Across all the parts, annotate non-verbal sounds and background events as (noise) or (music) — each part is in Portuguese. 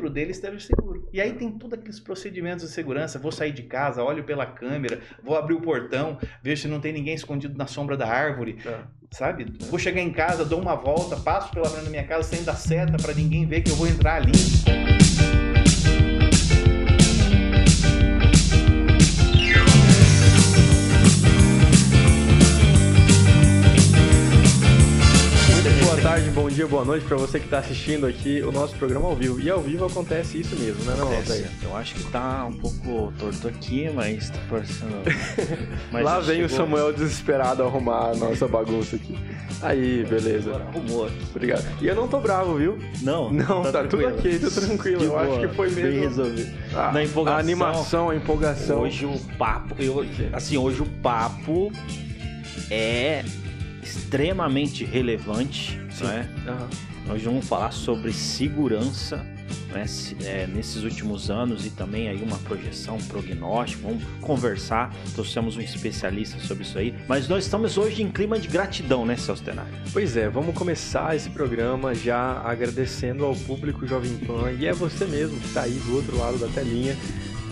dentro dele esteja seguro. E aí tem todos aqueles procedimentos de segurança. Vou sair de casa, olho pela câmera, vou abrir o portão, vejo se não tem ninguém escondido na sombra da árvore. É. Sabe? Vou chegar em casa, dou uma volta, passo pela frente da minha casa sem dar seta para ninguém ver que eu vou entrar ali. Tarde, bom dia, boa noite para você que está assistindo aqui o nosso programa ao vivo. E ao vivo acontece isso mesmo, né, não. Altair? Eu acho que tá um pouco torto aqui, mas tá parecendo. (laughs) Mas Lá vem o chegou- Samuel desesperado arrumar a nossa bagunça aqui. Aí, beleza. Arrumou aqui. Obrigado. E eu não tô bravo, viu? Não, (laughs) Não, tá, tudo tranquilo. ok, tudo tranquilo. De Eu acho boa, que foi Bem mesmo. resolvido. Ah, Na empolgação. A animação, a empolgação. Hoje o papo. Eu, assim, hoje o papo é extremamente relevante, Sim. não é? Aham. Nós vamos falar sobre segurança né, é, nesses últimos anos e também aí uma projeção, um prognóstico. Vamos conversar. Trouxemos um especialista sobre isso aí. Mas nós estamos hoje em clima de gratidão, né, Celso Tenari? Pois é, vamos começar esse programa já agradecendo ao público Jovem Pan e é você mesmo que está aí do outro lado da telinha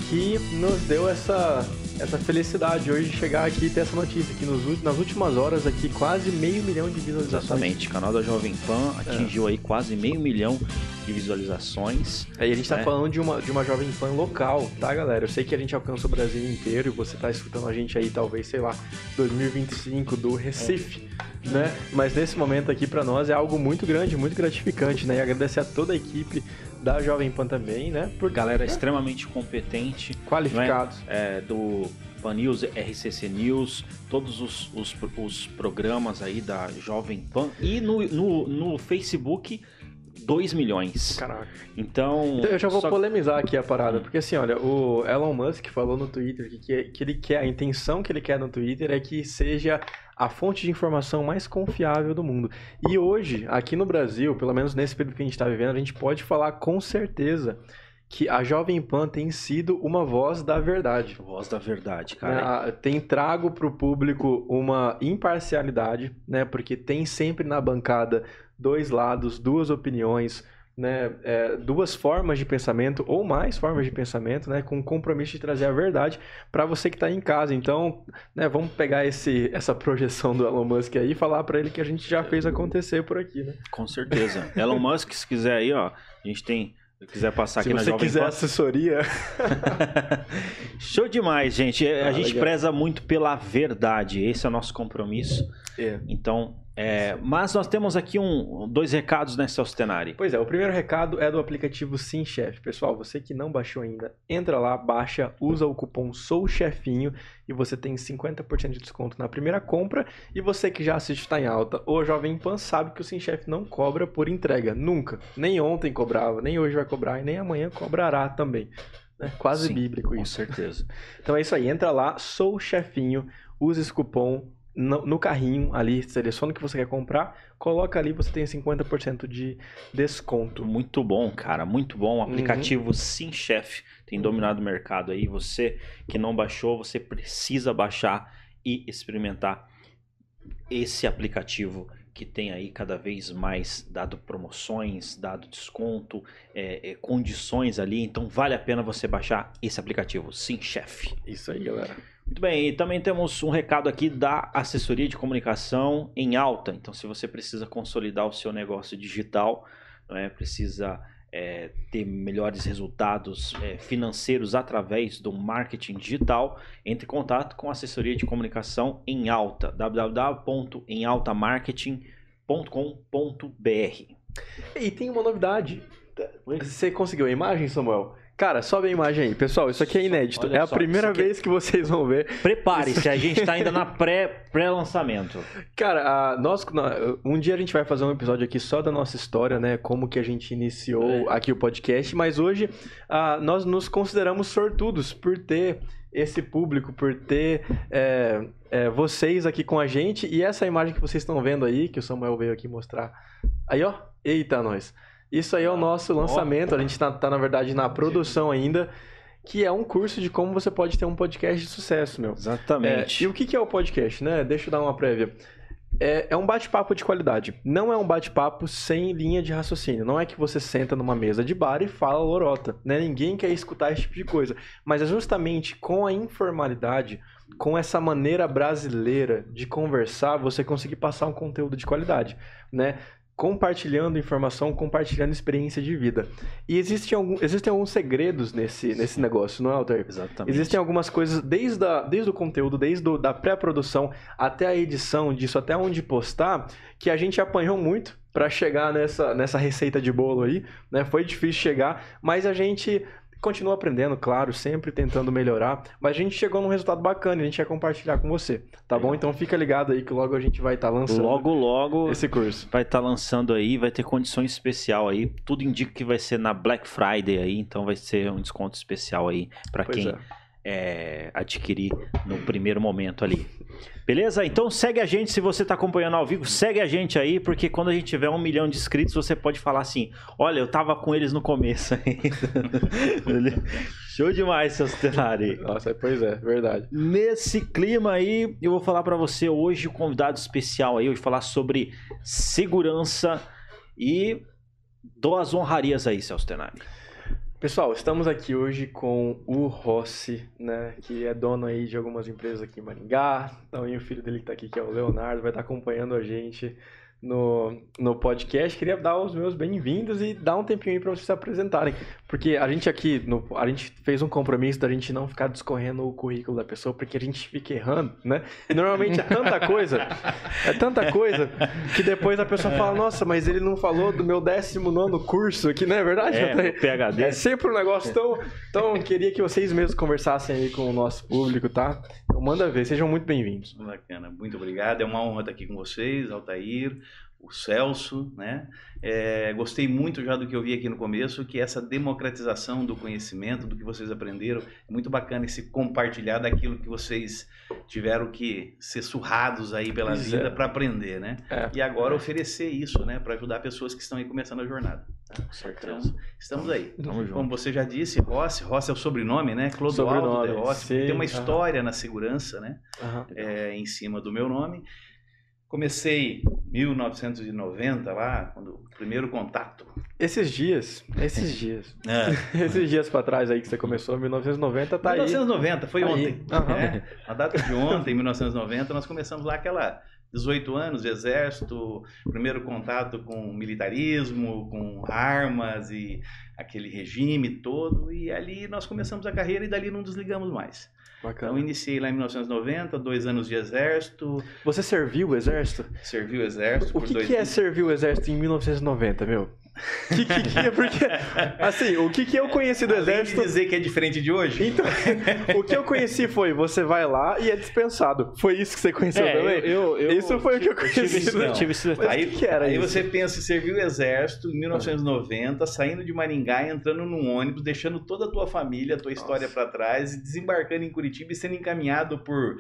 que nos deu essa, essa felicidade hoje de chegar aqui e ter essa notícia que nos, nas últimas horas aqui quase meio milhão de visualizações. Exatamente. O canal da Jovem Pan É. atingiu aí quase meio milhão de visualizações. Aí a gente tá É. falando de uma, de uma Jovem Pan local, tá, galera? Eu sei que a gente alcança o Brasil inteiro e você tá escutando a gente aí, talvez, sei lá, 2025 do Recife, né? Mas nesse momento aqui pra nós é algo muito grande, muito gratificante, né? E agradecer a toda a equipe da Jovem Pan também, né? Por Galera extremamente competente. qualificados. é, do Pan News, RCC News, todos os, os, os programas aí da Jovem Pan. E no, no, no Facebook, 2 milhões. Caraca. Então. Então, eu já vou só- polemizar aqui a parada, porque assim, olha, o Elon Musk falou no Twitter que, que, ele quer, a intenção que ele quer no Twitter é que seja a fonte de informação mais confiável do mundo. E hoje, aqui no Brasil, pelo menos nesse período que a gente está vivendo, a gente pode falar com certeza que a Jovem Pan tem sido uma voz da verdade. Voz da verdade, cara. A- Tem trago para o público uma imparcialidade, né? Porque tem sempre na bancada dois lados, duas opiniões, né? É, duas formas de pensamento ou mais formas de pensamento, né? Com o compromisso de trazer a verdade para você que está em casa. Então, né? Vamos pegar esse, essa projeção do Elon Musk aí e falar para ele que a gente já fez acontecer por aqui, né? Com certeza. (laughs) Elon Musk, se quiser aí, ó, a gente tem. Se quiser passar Se aqui na você Jovem quiser Pan. assessoria, (laughs) Show demais, gente. A Ah, gente legal. preza muito pela verdade. Esse é o nosso compromisso. é. Então, é, mas nós temos aqui um, dois recados, né, Celso Tenari? Pois é, o primeiro recado é do aplicativo Sim Chef. Pessoal, você que não baixou ainda, entra lá, baixa, usa o cupom SOUCHEFINHO e você tem 50% de desconto na primeira compra. E você que já assiste Tá em Alta ou Jovem Pan sabe que o Sim Chef não cobra por entrega, nunca. Nem ontem cobrava, nem hoje vai cobrar e nem amanhã cobrará também. né? Quase Sim, bíblico Com isso. certeza. (laughs) Então é isso aí, entra lá, sou chefinho, usa esse cupom no, no carrinho ali, seleciona o que você quer comprar, coloca ali, você tem 50% de desconto. Muito bom, cara, muito bom. O Uhum. aplicativo Sim Chef tem dominado o mercado aí. Você que não baixou, você precisa baixar e experimentar esse aplicativo que tem aí cada vez mais dado promoções, dado desconto, é, é, condições ali. Então vale a pena você baixar esse aplicativo Sim Chef. Isso aí, galera. Muito bem, e também temos um recado aqui da assessoria de comunicação em alta. Então, se você precisa consolidar o seu negócio digital, não é? precisa é, ter melhores resultados é, financeiros através do marketing digital, entre em contato com a assessoria de comunicação em alta, www.emaltamarketing.com.br. E tem uma novidade. Você conseguiu a imagem, Samuel? Cara, sobe a imagem aí. Pessoal, isso aqui é inédito. Olha é a só, primeira aqui é- vez que vocês vão ver. Prepare-se, a gente está ainda na (laughs) pré- pré-lançamento. Cara, a- nós, um dia a gente vai fazer um episódio aqui só da nossa história, né? Como que a gente iniciou É. aqui o podcast. Mas hoje ah, nós nos consideramos sortudos por ter esse público, por ter é, é, vocês aqui com a gente. E essa imagem que vocês estão vendo aí, que o Samuel veio aqui mostrar. Aí, ó. Eita, nós. Isso aí é o nosso lançamento. A gente tá, tá, na verdade, na produção ainda. Que é um curso de como você pode ter um podcast de sucesso, meu. É, Exatamente. e o que que é o podcast, né? Deixa eu dar uma prévia. é, é um bate-papo de qualidade. Não é um bate-papo sem linha de raciocínio. Não é que você senta numa mesa de bar e fala lorota. Né? Ninguém quer escutar esse tipo de coisa. Mas é justamente com a informalidade, com essa maneira brasileira de conversar, você conseguir passar um conteúdo de qualidade. Né? Compartilhando informação, compartilhando experiência de vida. E existem, algum, existem alguns segredos nesse, nesse negócio, não é, Alter? Exatamente. Existem algumas coisas, desde, a, desde o conteúdo, desde a da pré-produção até a edição disso, até onde postar, que a gente apanhou muito para chegar nessa, nessa receita de bolo aí, né? Foi difícil chegar, mas a gente continua aprendendo, claro, sempre tentando melhorar, mas a gente chegou num resultado bacana e a gente quer compartilhar com você, tá bom? Então fica ligado aí que logo a gente vai estar tá lançando logo logo esse curso. Vai estar tá lançando aí, vai ter condições especial aí. Tudo indica que vai ser na Black Friday aí, então vai ser um desconto especial aí para quem é. É, adquirir no primeiro momento ali. Beleza? Então segue a gente se você está acompanhando ao vivo, segue a gente aí, porque quando a gente tiver um milhão de inscritos, você pode falar assim: olha, eu tava com eles no começo ainda. (laughs) Show demais, seu Stenari. Nossa, pois é, verdade. Nesse clima aí, eu vou falar para você hoje o um convidado especial aí, eu vou falar sobre segurança e dou as honrarias aí, Celso Tenari. Pessoal, estamos aqui hoje com o Rossi, né, que é dono aí de algumas empresas aqui em Maringá. Também o filho dele que está aqui, que é o Leonardo, vai estar acompanhando a gente no, no podcast. Queria dar os meus bem-vindos e dar um tempinho aí para vocês se apresentarem. Porque a gente aqui, no, a gente fez um compromisso da gente não ficar discorrendo o currículo da pessoa, porque a gente fica errando, né? E normalmente é tanta (laughs) coisa, é tanta coisa, que depois a pessoa fala, nossa, mas ele não falou do meu 19 curso aqui, não é verdade? É, PHD. É sempre um negócio tão... Então, queria que vocês mesmos conversassem aí com o nosso público, tá? Então, manda ver. Sejam muito bem-vindos. Bacana. Muito obrigado. É uma honra estar aqui com vocês, Altair, o Celso, né? É, gostei muito já do que eu vi aqui no começo, que essa democratização do conhecimento, do que vocês aprenderam, é muito bacana esse compartilhar daquilo que vocês tiveram que ser surrados aí pela vida é. para aprender, né? É. E agora oferecer isso, né, para ajudar pessoas que estão aí começando a jornada. Com certeza. Então, estamos aí. Tamo Como você já disse, Rossi, Rossi é o sobrenome, né? Clodoaldo de Rossi, tem uma história na segurança, né? É, em cima do meu nome. Comecei em 1990 lá, quando o primeiro contato. Esses dias, esses dias. É. (laughs) esses dias para trás aí que você começou, 1990 tá 1990, aí. foi tá ontem. Uhum. É, a data de ontem, 1990, nós começamos lá aquela 18 anos de exército, primeiro contato com militarismo, com armas e aquele regime todo, e ali nós começamos a carreira e dali não desligamos mais. Bacana. Então, iniciei lá em 1990, dois anos de exército. Você serviu o exército? Servi o exército. O que, que é servir o exército em 1990, meu? Que, que, que, porque, assim, o que, que eu conheci do Além exército. dizer que é diferente de hoje? Então, (laughs) o que eu conheci foi: você vai lá e é dispensado. Foi isso que você conheceu é, também? Eu, eu, isso foi o que eu conheci. Eu tive esse, aí, que, que era aí isso? você pensa em servir o exército em 1990, saindo de Maringá, entrando num ônibus, deixando toda a tua família, a tua Nossa. história para trás, e desembarcando em Curitiba e sendo encaminhado por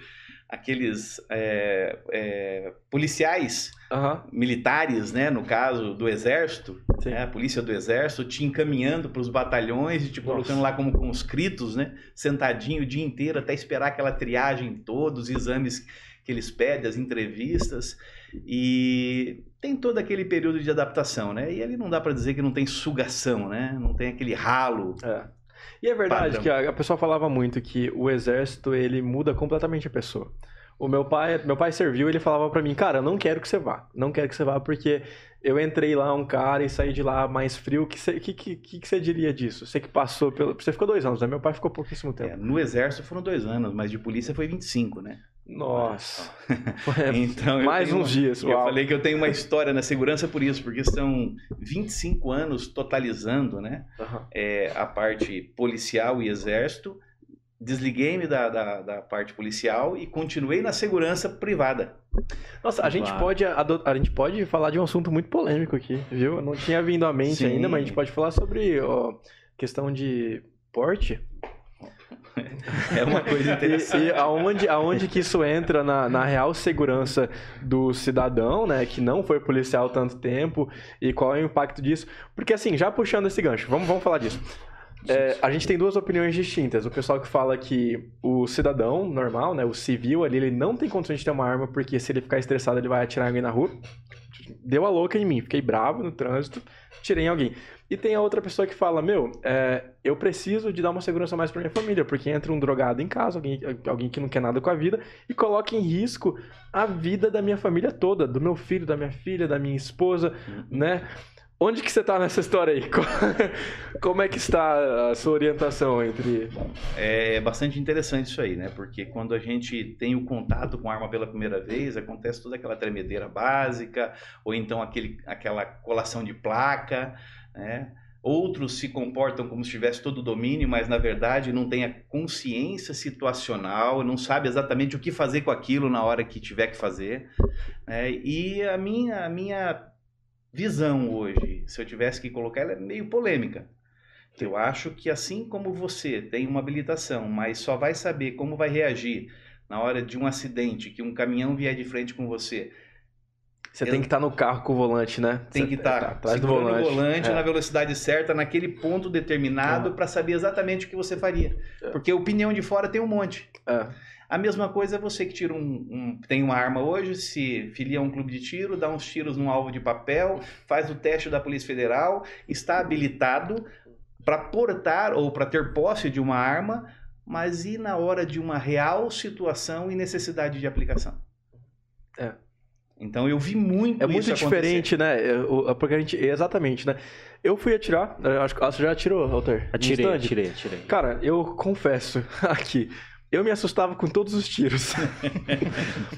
aqueles é, é, policiais uhum. militares, né, no caso do exército, né, a polícia do exército, te encaminhando para os batalhões e te Nossa. colocando lá como conscritos, né, sentadinho o dia inteiro até esperar aquela triagem toda, os exames que eles pedem, as entrevistas e tem todo aquele período de adaptação, né? E ali não dá para dizer que não tem sugação, né? Não tem aquele ralo. É. E é verdade padrão. que a, a pessoa falava muito que o exército ele muda completamente a pessoa. O meu pai, meu pai serviu, ele falava para mim, cara, eu não quero que você vá. Não quero que você vá porque eu entrei lá um cara e saí de lá mais frio. O que você, que, que, que você diria disso? Você que passou pelo. Você ficou dois anos, né? Meu pai ficou pouquíssimo tempo. É, no exército foram dois anos, mas de polícia foi 25, né? Nossa. (laughs) (laughs) então, mais uns dias. Eu falei que eu tenho uma história na segurança por isso, porque são 25 anos totalizando, né? Uhum. É, a parte policial e exército. Desliguei-me da, da, da, parte policial e continuei na segurança privada. Nossa, a gente, pode, a, a, gente pode falar de um assunto muito polêmico aqui, viu? Não tinha vindo à mente Sim. ainda, mas a gente pode falar sobre ó, questão de porte. É uma coisa interessante. (laughs) E, e aonde, aonde que isso entra na, na real segurança do cidadão, né? Que não foi policial tanto tempo, e qual é o impacto disso? Porque assim, já puxando esse gancho, vamos, vamos falar disso. É, a gente tem duas opiniões distintas. O pessoal que fala que o cidadão normal, né, o civil ali, ele não tem condições de ter uma arma porque se ele ficar estressado ele vai atirar alguém na rua. Deu a louca em mim, fiquei bravo no trânsito, tirei em alguém. E tem a outra pessoa que fala, meu, é, eu preciso de dar uma segurança mais para minha família, porque entra um drogado em casa, alguém, alguém que não quer nada com a vida, e coloca em risco a vida da minha família toda, do meu filho, da minha filha, da minha esposa, uhum. né? Onde que você está nessa história aí? (laughs) Como é que está a sua orientação entre... É bastante interessante isso aí, né? Porque quando a gente tem o contato com a arma pela primeira vez, acontece toda aquela tremedeira básica, ou então aquele, aquela colação de placa, né? Outros se comportam como se tivesse todo o domínio, mas na verdade não tem a consciência situacional, não sabe exatamente o que fazer com aquilo na hora que tiver que fazer. Né? E a minha, a minha visão hoje, se eu tivesse que colocar, ela é meio polêmica. Eu acho que assim como você tem uma habilitação, mas só vai saber como vai reagir na hora de um acidente, que um caminhão vier de frente com você, você tem que estar tá no carro com o volante, né? Tem que estar tá, tá atrás do volante, volante é. na velocidade certa, naquele ponto determinado, para saber exatamente o que você faria. É. Porque opinião de fora tem um monte. É. A mesma coisa é você que tira um, um, tem uma arma hoje, se filia a um clube de tiro, dá uns tiros num alvo de papel, faz o teste da Polícia Federal, está habilitado para portar ou para ter posse de uma arma, mas e na hora de uma real situação e necessidade de aplicação? É. Então eu vi muito É muito diferente, né? Porque a gente. Exatamente, né? Eu fui atirar. Acho que você já atirou, Walter? Atirei, atirei, atirei. Cara, eu confesso (laughs) aqui. Eu me assustava com todos os tiros. (laughs)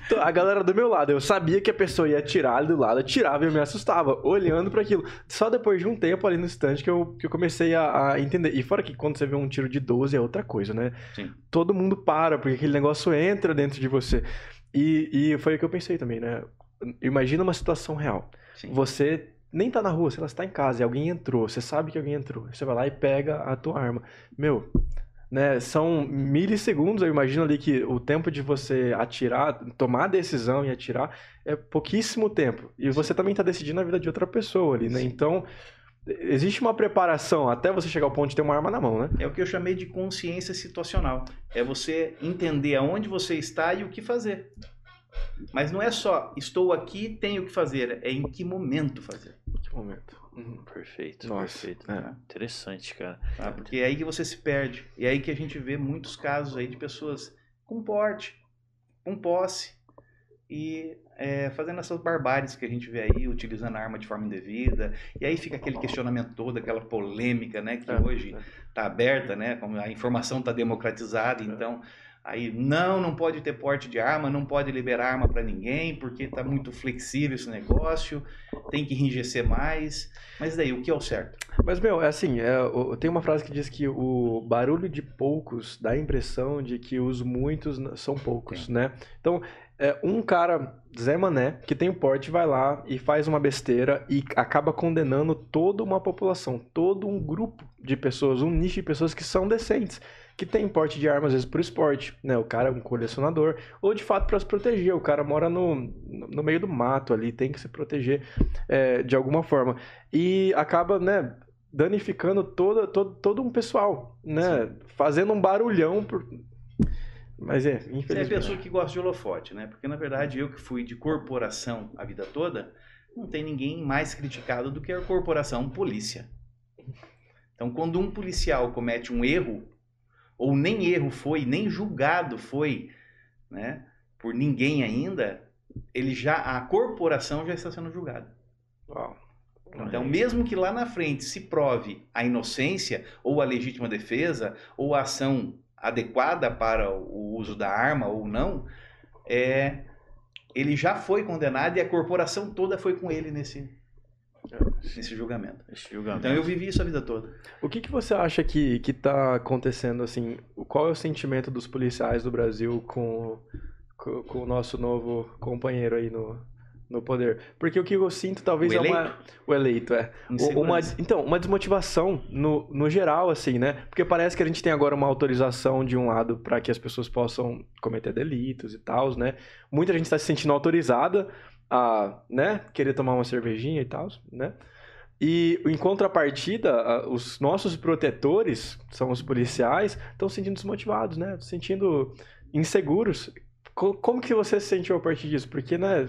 Então, a galera do meu lado, eu sabia que a pessoa ia atirar ali do lado, atirava e eu me assustava, olhando para aquilo. Só depois de um tempo ali no instante que eu, que eu comecei a, a, entender. E fora que quando você vê um tiro de 12 é outra coisa, né? Sim. Todo mundo para, porque aquele negócio entra dentro de você. E, e foi o que eu pensei também, né? Imagina uma situação real. Sim. Você nem tá na rua, você está em casa e alguém entrou, você sabe que alguém entrou. Você vai lá e pega a tua arma. Meu, né, são milissegundos, eu imagino ali que o tempo de você atirar, tomar a decisão e atirar é pouquíssimo tempo. E você também está decidindo a vida de outra pessoa ali, né? Sim. Então, existe uma preparação até você chegar ao ponto de ter uma arma na mão, né? É o que eu chamei de consciência situacional. É você entender aonde você está e o que fazer. Mas não é só estou aqui, tenho que fazer, é em que momento fazer. Em que momento? Uhum. Perfeito, Nossa, perfeito. É. Interessante, cara. Tá? Porque é aí que você se perde. E é aí que a gente vê muitos casos aí de pessoas com porte, com posse e é, fazendo essas barbáries que a gente vê aí, utilizando a arma de forma indevida. E aí fica aquele questionamento todo, aquela polêmica, né, que é, hoje está é. aberta, né, como a informação está democratizada, é. então Aí, não, não pode ter porte de arma, não pode liberar arma para ninguém, porque está muito flexível esse negócio, tem que enrijecer mais. Mas daí, o que é o certo? Mas, meu, é assim, é, tem uma frase que diz que o barulho de poucos dá a impressão de que os muitos são poucos, Sim. né? Então, é, um cara, Zé Mané, que tem o porte, vai lá e faz uma besteira e acaba condenando toda uma população, todo um grupo de pessoas, um nicho de pessoas que são decentes que tem porte de arma, às vezes por esporte, né? O cara é um colecionador, ou de fato para se proteger. O cara mora no, no meio do mato ali, tem que se proteger é, de alguma forma. E acaba, né? Danificando todo, todo, todo um pessoal, né? Sim. Fazendo um barulhão por, mas é, infelizmente. Você é a pessoa que gosta de holofote, né? Porque na verdade eu que fui de corporação a vida toda, não tem ninguém mais criticado do que a corporação polícia. Então, quando um policial comete um erro, ou nem erro foi, nem julgado foi, né, por ninguém ainda, ele já a corporação já está sendo julgada. Uau. Então, mesmo que lá na frente se prove a inocência ou a legítima defesa ou a ação adequada para o uso da arma ou não, é, ele já foi condenado e a corporação toda foi com ele nesse, nesse julgamento. julgamento. Então eu vivi isso a vida toda. O que, que você acha que que está acontecendo assim? Qual é o sentimento dos policiais do Brasil com, com, com o nosso novo companheiro aí no, no poder. Porque o que eu sinto talvez o é uma. O eleito, é. Uma, então, uma desmotivação no, no geral, assim, né? Porque parece que a gente tem agora uma autorização de um lado para que as pessoas possam cometer delitos e tal, né? Muita gente está se sentindo autorizada a, né, querer tomar uma cervejinha e tal, né? E em contrapartida, os nossos protetores, são os policiais, estão se sentindo desmotivados, né? Se sentindo inseguros. Como que você se sentiu a partir disso? Porque, né?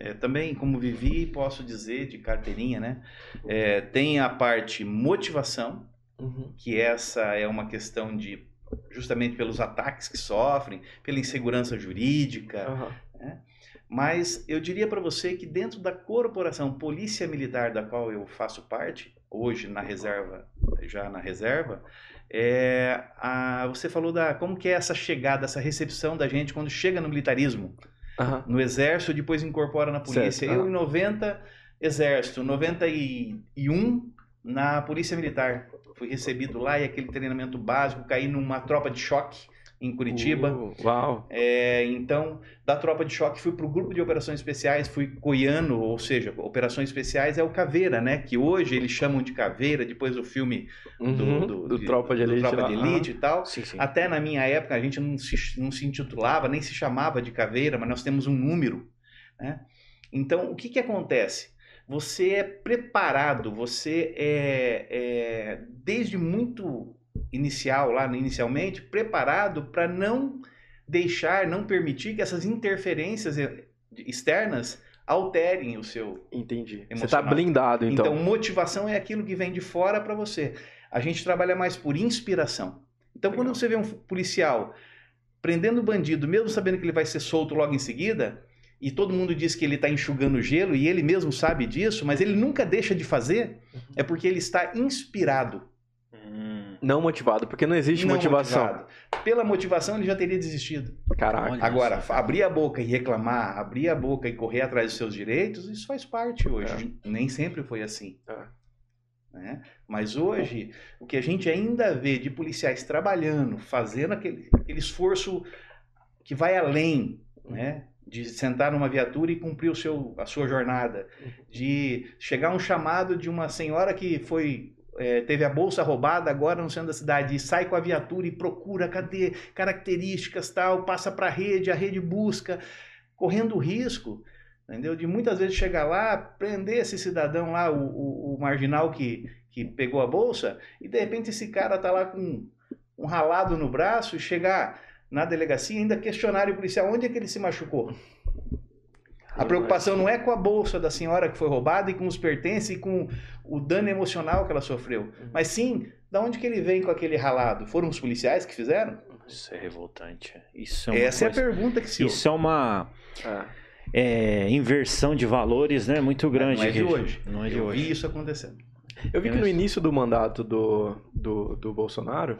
É, também, como vivi, posso dizer de carteirinha, né? É, tem a parte motivação, uhum. que essa é uma questão de justamente pelos ataques que sofrem, pela insegurança jurídica, uhum. né? Mas eu diria para você que dentro da corporação Polícia Militar, da qual eu faço parte, hoje na reserva, já na reserva, é, a, você falou da como que é essa chegada, essa recepção da gente quando chega no militarismo, uhum. no exército, depois incorpora na polícia. Certo. Eu uhum. em 90 exército, 91 na polícia militar. Fui recebido lá e aquele treinamento básico, caí numa tropa de choque em Curitiba. Uh, uau! É, então, da tropa de choque, fui para o grupo de operações especiais, fui coiano, ou seja, operações especiais é o Caveira, né? Que hoje eles chamam de Caveira, depois o filme uhum, do, do, do, de, Tropa de Elite, tropa de elite e tal. Sim, sim. Até na minha época, a gente não se, não se intitulava, nem se chamava de Caveira, mas nós temos um número, né? Então, o que, que acontece? Você é preparado, você é, é desde muito inicial, lá inicialmente, preparado para não deixar, não permitir que essas interferências externas alterem o seu. Entendi. Emocional. Você está blindado, então. Então, motivação é aquilo que vem de fora para você. A gente trabalha mais por inspiração. Então, Legal. quando você vê um policial prendendo o bandido, mesmo sabendo que ele vai ser solto logo em seguida, e todo mundo diz que ele está enxugando gelo, e ele mesmo sabe disso, mas ele nunca deixa de fazer, uhum. é porque ele está inspirado. Não motivado, porque não existe não motivação. Motivado. Pela motivação ele já teria desistido. Caraca. Agora, abrir a boca e reclamar, abrir a boca e correr atrás dos seus direitos, isso faz parte hoje. É. Nem sempre foi assim. É. Né? Mas hoje, o que a gente ainda vê de policiais trabalhando, fazendo aquele, aquele esforço que vai além, né? de sentar numa viatura e cumprir o seu, a sua jornada, de chegar um chamado de uma senhora que foi é, teve a bolsa roubada agora no centro da cidade e sai com a viatura e procura cadê características tal, passa para a rede, a rede busca, correndo risco, entendeu? De muitas vezes chegar lá, prender esse cidadão lá, o, o, o marginal que, que pegou a bolsa, e de repente esse cara tá lá com um ralado no braço e chegar na delegacia ainda questionar o policial onde é que ele se machucou. A preocupação não é com a bolsa da senhora que foi roubada e com os pertences e com o dano emocional que ela sofreu, uhum. mas sim, da onde que ele vem com aquele ralado? Foram os policiais que fizeram? Isso é revoltante. Isso é Essa coisa... é a pergunta que se Isso ouve. é uma ah. é, inversão de valores, né? Muito grande. Não é de hoje. Não é de Eu hoje. vi isso acontecendo. Eu vi que no início do mandato do, do, do Bolsonaro, é,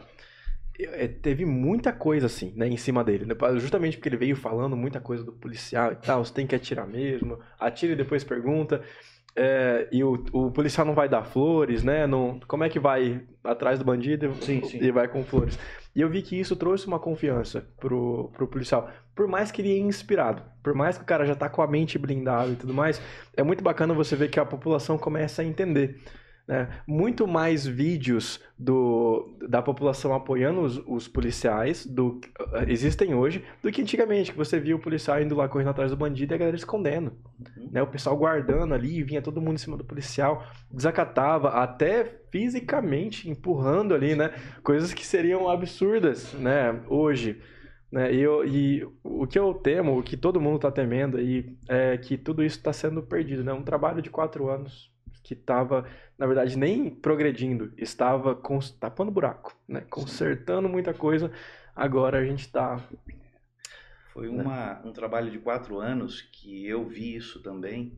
teve muita coisa assim, né, em cima dele. Né? Justamente porque ele veio falando muita coisa do policial e tal, você tem que atirar mesmo, atira e depois pergunta. É, e o, o policial não vai dar flores, né? Não, como é que vai atrás do bandido sim, sim. e vai com flores? E eu vi que isso trouxe uma confiança pro, pro policial. Por mais que ele é inspirado, por mais que o cara já tá com a mente blindada e tudo mais, é muito bacana você ver que a população começa a entender. Né? Muito mais vídeos do, da população apoiando os, os, policiais do, existem hoje do que antigamente, que você via o policial indo lá correndo atrás do bandido e a galera escondendo. Uhum. Né? O pessoal guardando ali, vinha todo mundo em cima do policial, desacatava, até fisicamente empurrando ali, né? Coisas que seriam absurdas né? hoje. Né? E, eu, e o que eu temo, o que todo mundo está temendo aí, é que tudo isso está sendo perdido. Né? Um trabalho de quatro anos que estava, na verdade, nem progredindo, estava cons... tapando buraco, né? consertando muita coisa. Agora a gente está. Foi né? uma, um trabalho de quatro anos que eu vi isso também,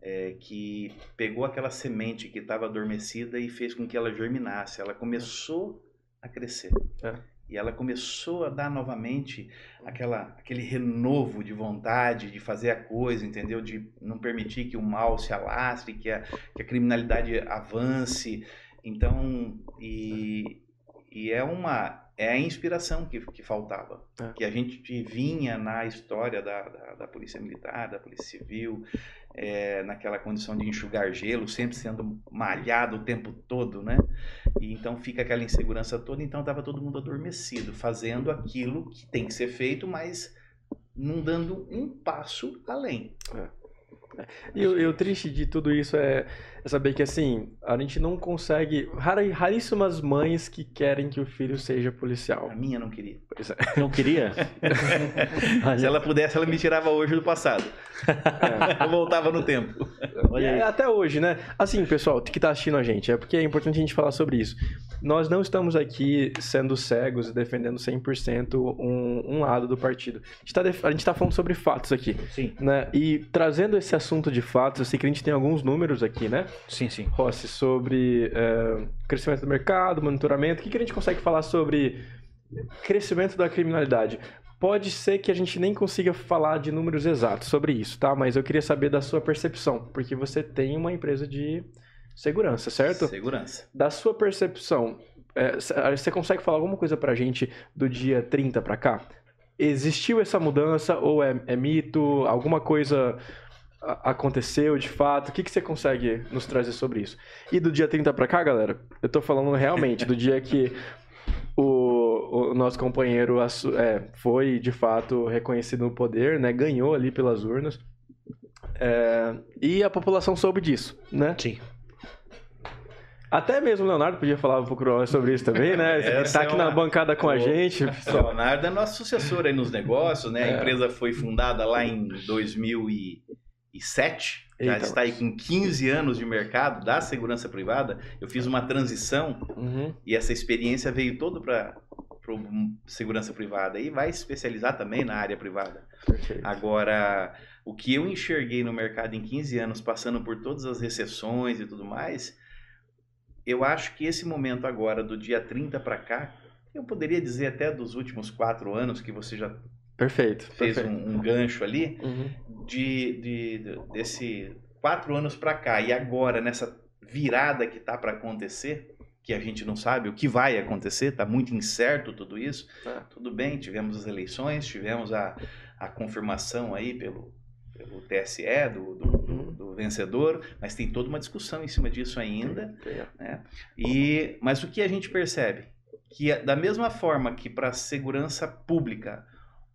é, que pegou aquela semente que estava adormecida e fez com que ela germinasse. Ela começou a crescer. É. E ela começou a dar novamente aquela, aquele renovo de vontade de fazer a coisa, entendeu? De não permitir que o mal se alastre, que a, que a criminalidade avance. Então, e, e é uma é a inspiração que, que faltava. É. Que a gente vinha na história da, da, da Polícia Militar, da Polícia Civil, é, naquela condição de enxugar gelo, sempre sendo malhado o tempo todo, né? E então fica aquela insegurança toda, então estava todo mundo adormecido, fazendo aquilo que tem que ser feito, mas não dando um passo além. É. (laughs) E, o- e o triste de tudo isso é, é saber que, assim, a gente não consegue... rara- Raríssimas mães que querem que o filho seja policial. A minha não queria. Pois é. Não queria? (laughs) Se ela pudesse, ela me tirava hoje do passado. Eu voltava no tempo. Olha E aí. é até hoje, né? Assim, pessoal, que tá assistindo a gente, é porque é importante a gente falar sobre isso. Nós não estamos aqui sendo cegos e defendendo 100% um, um lado do partido. A gente, tá def- a gente tá falando sobre fatos aqui, Sim, né? E trazendo esse assunto de fatos, eu sei que a gente tem alguns números aqui, né? sim, sim. Rossi, sobre é, crescimento do mercado, monitoramento. O que, que a gente consegue falar sobre crescimento da criminalidade? Pode ser que a gente nem consiga falar de números exatos sobre isso, tá? Mas eu queria saber da sua percepção, porque você tem uma empresa de segurança, certo? Segurança. Da sua percepção, é, você consegue falar alguma coisa pra gente do dia 30 pra cá? Existiu essa mudança ou é, é mito? Alguma coisa aconteceu de fato? O que, que você consegue nos trazer sobre isso? E do dia 30 pra cá, galera, eu tô falando realmente do dia que o, o nosso companheiro é, foi de fato reconhecido no poder, né? Ganhou ali pelas urnas. É, e a população soube disso, né? Sim. Até mesmo o Leonardo podia falar um pouco sobre isso também, né? (laughs) Ele tá é aqui uma- na bancada com a gente. O pessoal. Leonardo é nosso sucessor aí nos negócios, né? A É. empresa foi fundada lá em 2007. Já está aí com 15 anos de mercado da segurança privada. Eu fiz uma transição Uhum. e essa experiência veio toda para segurança privada e vai especializar também na área privada. Perfeito. Agora, o que eu enxerguei no mercado em 15 anos, passando por todas as recessões e tudo mais, eu acho que esse momento agora, do dia 30 para cá, eu poderia dizer até dos últimos quatro anos, que você já Perfeito. fez perfeito. um, um gancho ali, Uhum. de, de- de- desse quatro anos para cá e agora nessa virada que tá para acontecer, que a gente não sabe o que vai acontecer, tá muito incerto tudo isso. É. Tudo bem, tivemos as eleições, tivemos a, a confirmação aí pelo, pelo TSE do, do, do- do vencedor, mas tem toda uma discussão em cima disso ainda. E, mas o que a gente percebe? Que da mesma forma que para a segurança pública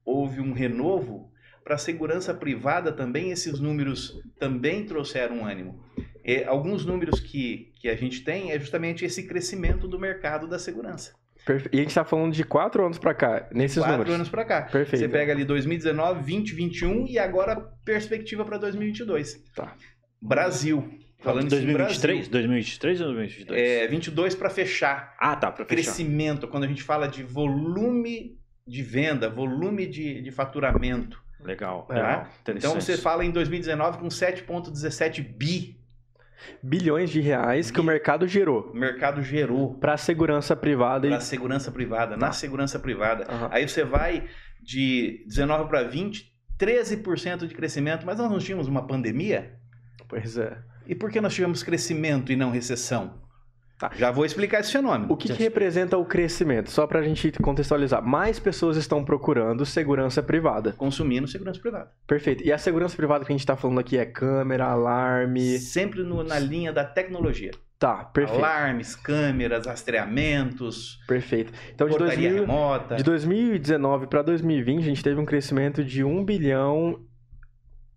houve um renovo, para a segurança privada também esses números também trouxeram um ânimo. E alguns números que, que a gente tem é justamente esse crescimento do mercado da segurança. Perfe- E a gente tá falando de quatro anos pra cá, nesses Quatro números. anos para cá. Perfeito. Você pega ali 2019, 20, 21 e agora perspectiva para 2022. Tá. Brasil. Falando isso em 2023? Brasil. 2023 ou 2022? É, 22 para fechar. Ah, tá, pra fechar. crescimento, quando a gente fala de volume de venda, volume de, de faturamento. Legal, É. legal. Então você fala em 2019 com 7,17 bi Bilhões de reais que o Bi- mercado gerou o mercado gerou pra segurança privada na e. segurança privada, na segurança privada. Aham. Aí você vai de 19 para 20, 13% de crescimento, mas nós não tínhamos uma pandemia? Pois é. E por que nós tivemos crescimento e não recessão? Tá. Já vou explicar esse fenômeno. O que, que representa o crescimento? Só pra gente contextualizar. Mais pessoas estão procurando segurança privada. Consumindo segurança privada. Perfeito. E a segurança privada que a gente tá falando aqui é câmera, alarme. Sempre no- na linha da tecnologia. Tá, perfeito. Alarmes, câmeras, rastreamentos, Perfeito. Então, de, portaria 2000, remota. de 2019 para 2020, a gente teve um crescimento de 1 bilhão.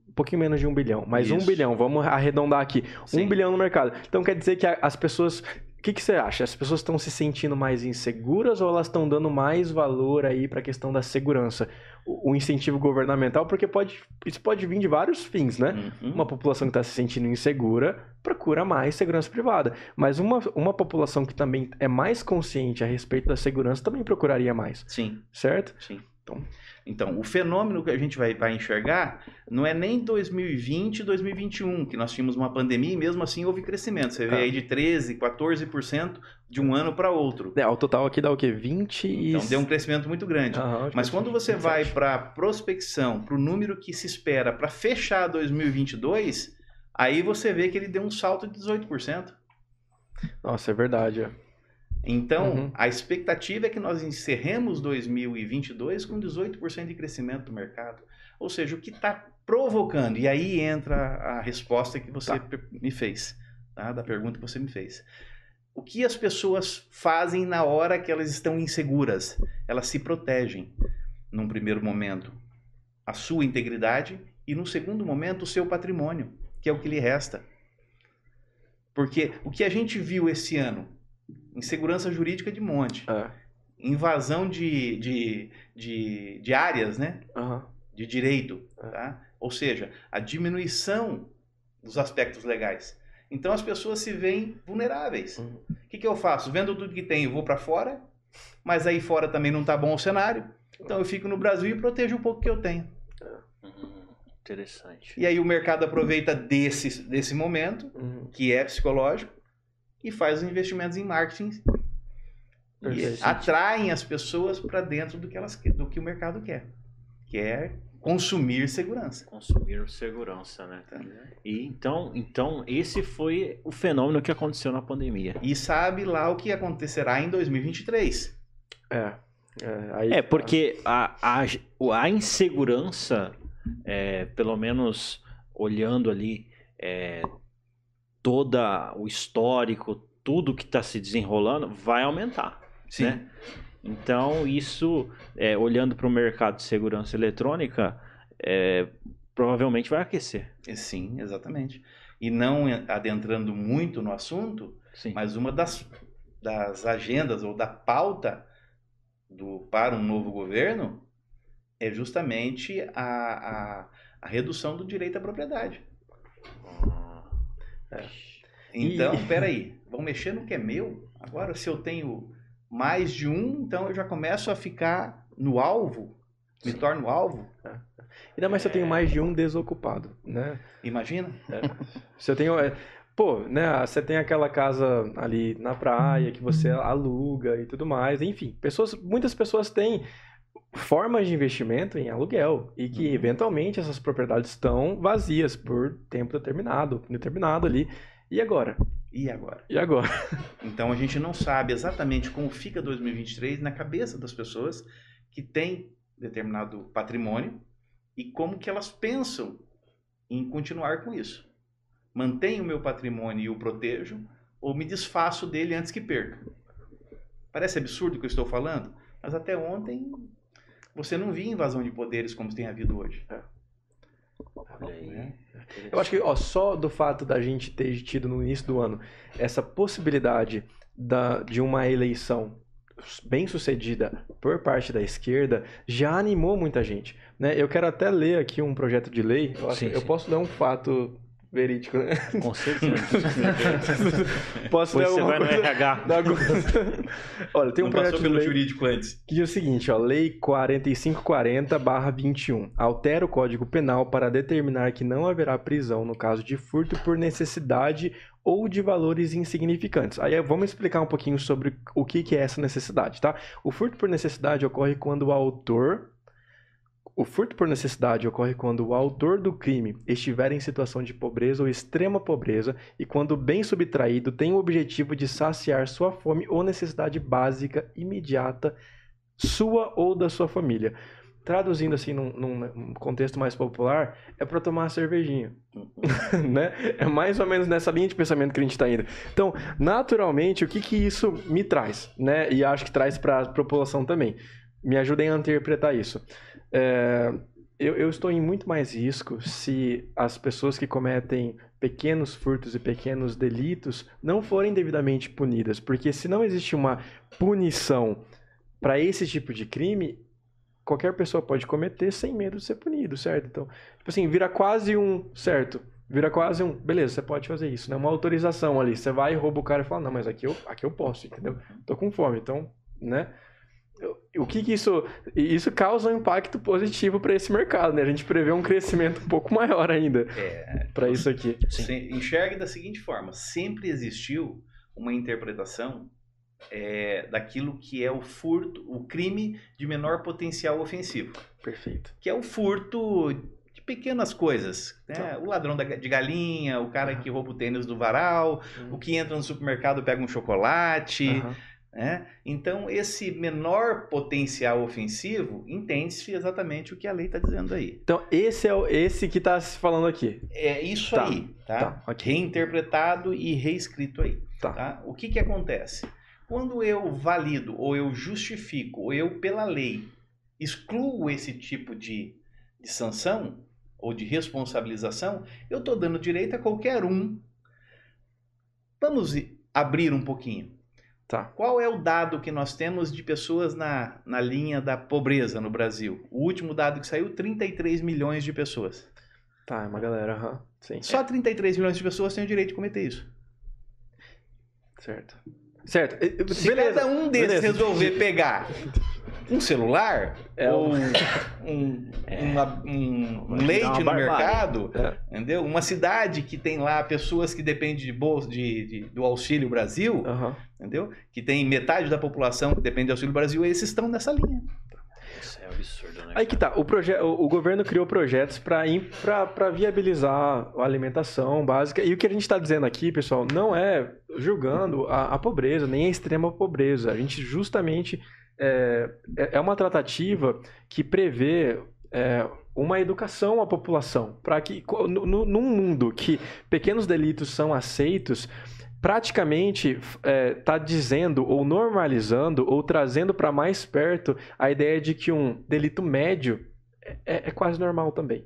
Um pouquinho menos de 1 bilhão, mas 1 Isso. bilhão, vamos arredondar aqui. 1 Sim. bilhão no mercado. Então quer dizer que a- as pessoas. O que, que você acha? As pessoas estão se sentindo mais inseguras ou elas estão dando mais valor aí para a questão da segurança? O, o incentivo governamental, porque pode, isso pode vir de vários fins, né? Uhum. Uma população que está se sentindo insegura procura mais segurança privada. Mas uma, uma população que também é mais consciente a respeito da segurança também procuraria mais, Sim, certo? sim. Então- Então, o fenômeno que a gente vai, vai enxergar não é nem 2020 e 2021, que nós tínhamos uma pandemia e mesmo assim houve crescimento. Você vê Ah. aí de 13%, 14% de um ano para outro. É, o total aqui dá o quê? 20 e... Então, deu um crescimento muito grande. Acho Mas quando você 27. vai para prospecção, para o número que se espera para fechar 2022, aí você vê que ele deu um salto de 18%. Nossa, é verdade. é. Então, Uhum. a expectativa é que nós encerremos 2022 com 18% de crescimento do mercado. Ou seja, o que está provocando, e aí entra a resposta que você Tá. me fez, tá? da pergunta que você me fez. O que as pessoas fazem na hora que elas estão inseguras? Elas se protegem, num primeiro momento, a sua integridade e, no segundo momento, o seu patrimônio, que é o que lhe resta. Porque o que a gente viu esse ano, insegurança jurídica de monte, É. invasão de, de, de, de áreas, né? Aham. de direito, É. tá? Ou seja, a diminuição dos aspectos legais. Então as pessoas se veem vulneráveis. Uhum. O que, que eu faço? Vendo tudo que tem e vou para fora, mas aí fora também não tá bom o cenário. Então eu fico no Brasil e protejo um pouco que eu tenho. Hum, interessante. E aí o mercado aproveita desse, desse momento, Uhum. que é psicológico, e faz os investimentos em marketing e Perfeito. atraem as pessoas para dentro do que, elas, do que o mercado quer, que é consumir segurança. Consumir segurança, né? Tá. E então, então esse foi o fenômeno que aconteceu na pandemia. E sabe lá o que acontecerá em 2023. É. É, aí, É, porque a, a, a insegurança, é, pelo menos olhando ali é, toda o histórico, tudo que está se desenrolando, vai aumentar. Sim. né? Então, isso, é, olhando para o mercado de segurança eletrônica, é, provavelmente vai aquecer. E Sim, exatamente. E não adentrando muito no assunto, Sim. mas uma das, das agendas ou da pauta do, para um novo governo é justamente a, a, a redução do direito à propriedade. Ah, Então, E- peraí, vão mexer no que é meu? Agora, se eu tenho mais de um, então eu já começo a ficar no alvo, me Sim. torno alvo. Ainda mais se eu É. tenho mais de um desocupado, né? Imagina? Se eu tenho. é, Pô, né? Você tem aquela casa ali na praia que você aluga e tudo mais. Enfim, pessoas, muitas pessoas têm formas de investimento em aluguel e que Uhum. eventualmente essas propriedades estão vazias por tempo determinado, determinado ali. E agora? E agora? E agora? Então a gente não sabe exatamente como fica 2023 na cabeça das pessoas que têm determinado patrimônio e como que elas pensam em continuar com isso. Mantenho o meu patrimônio e o protejo ou me desfaço dele antes que perca? Parece absurdo o que eu estou falando, mas até ontem você não via invasão de poderes como tem havido hoje. olha aí. né? Eu acho que ó, só do fato da gente ter tido no início do ano essa possibilidade da, de uma eleição bem sucedida por parte da esquerda já animou muita gente. Né? Eu quero até ler aqui um projeto de lei. Eu, acho Sim, que eu sim. posso ler um fato verídico. Né? Com certeza. (laughs) posso Depois você vai no coisa? RH. da algum- Olha, tem um não projeto de pelo lei jurídico antes. que diz o seguinte, ó, Lei 4540/21 altera o Código Penal para determinar que não haverá prisão no caso de furto por necessidade ou de valores insignificantes. Aí vamos explicar um pouquinho sobre o que que é essa necessidade, tá? O furto por necessidade ocorre quando o autor o furto por necessidade ocorre quando o autor do crime estiver em situação de pobreza ou extrema pobreza e quando o bem subtraído tem o objetivo de saciar sua fome ou necessidade básica imediata sua ou da sua família. Traduzindo assim num, num contexto mais popular, é para tomar uma cervejinha. (laughs) né? É mais ou menos nessa linha de pensamento que a gente está indo. Então, naturalmente, o que, que isso me traz? Né? E acho que traz para a população também. Me ajudem a interpretar isso. É, eu, eu estou em muito mais risco se as pessoas que cometem pequenos furtos e pequenos delitos não forem devidamente punidas. Porque se não existe uma punição para esse tipo de crime, qualquer pessoa pode cometer sem medo de ser punido, certo? Então, tipo assim, vira quase um, certo? Vira quase um, beleza, você pode fazer isso, né? Uma autorização ali. Você vai e rouba o cara e fala, não, mas aqui eu, aqui eu posso, entendeu? Tô com fome, então, né? O que que isso... Isso causa um impacto positivo para esse mercado, né? A gente prevê um crescimento um pouco maior ainda É, para isso aqui. Você enxergue da seguinte forma: sempre existiu uma interpretação é, daquilo que é o furto, o crime de menor potencial ofensivo, Perfeito. que é o furto de pequenas coisas, né? Tá. O ladrão da- de galinha, o cara que rouba o tênis do varal, Uhum. o que entra no supermercado e pega um chocolate, Aham. Né? Então esse menor potencial ofensivo entende-se exatamente o que a lei está dizendo aí. Então, esse é o, esse que tá se falando aqui. É isso Tá, aí, tá? tá, ok. Reinterpretado e reescrito aí. Tá. tá? O que, que acontece? Quando eu valido, ou eu justifico, ou eu, pela lei, excluo esse tipo de, de sanção, ou de responsabilização, eu estou dando direito a qualquer um. Vamos abrir um pouquinho. Tá. Qual é o dado que nós temos de pessoas na, na linha da pobreza no Brasil? O último dado que saiu, 33 milhões de pessoas. Tá, é uma galera, aham. Sim. Só 33 milhões de pessoas têm o direito de cometer isso. Certo. Certo. Se Beleza. cada um desses beleza. resolver pegar (laughs) um celular É ou um- (laughs) um, É. uma- um- um leite uma no mercado, É. entendeu? Uma cidade que tem lá pessoas que dependem de bolsa, de, de- do Auxílio Brasil, Aham. entendeu? Que tem metade da população que depende do Auxílio Brasil, esses estão nessa linha. Isso é absurdo, né? Aí que tá, o, proje o, o governo criou projetos para viabilizar a alimentação básica. E o que a gente está dizendo aqui, pessoal, não é julgando a, a pobreza, nem a extrema pobreza. A gente justamente é, é é uma tratativa que prevê é, uma educação à população. Para que, no, no- num mundo que pequenos delitos são aceitos, praticamente está dizendo ou normalizando ou trazendo para mais perto a ideia de que um delito médio é, é quase normal também,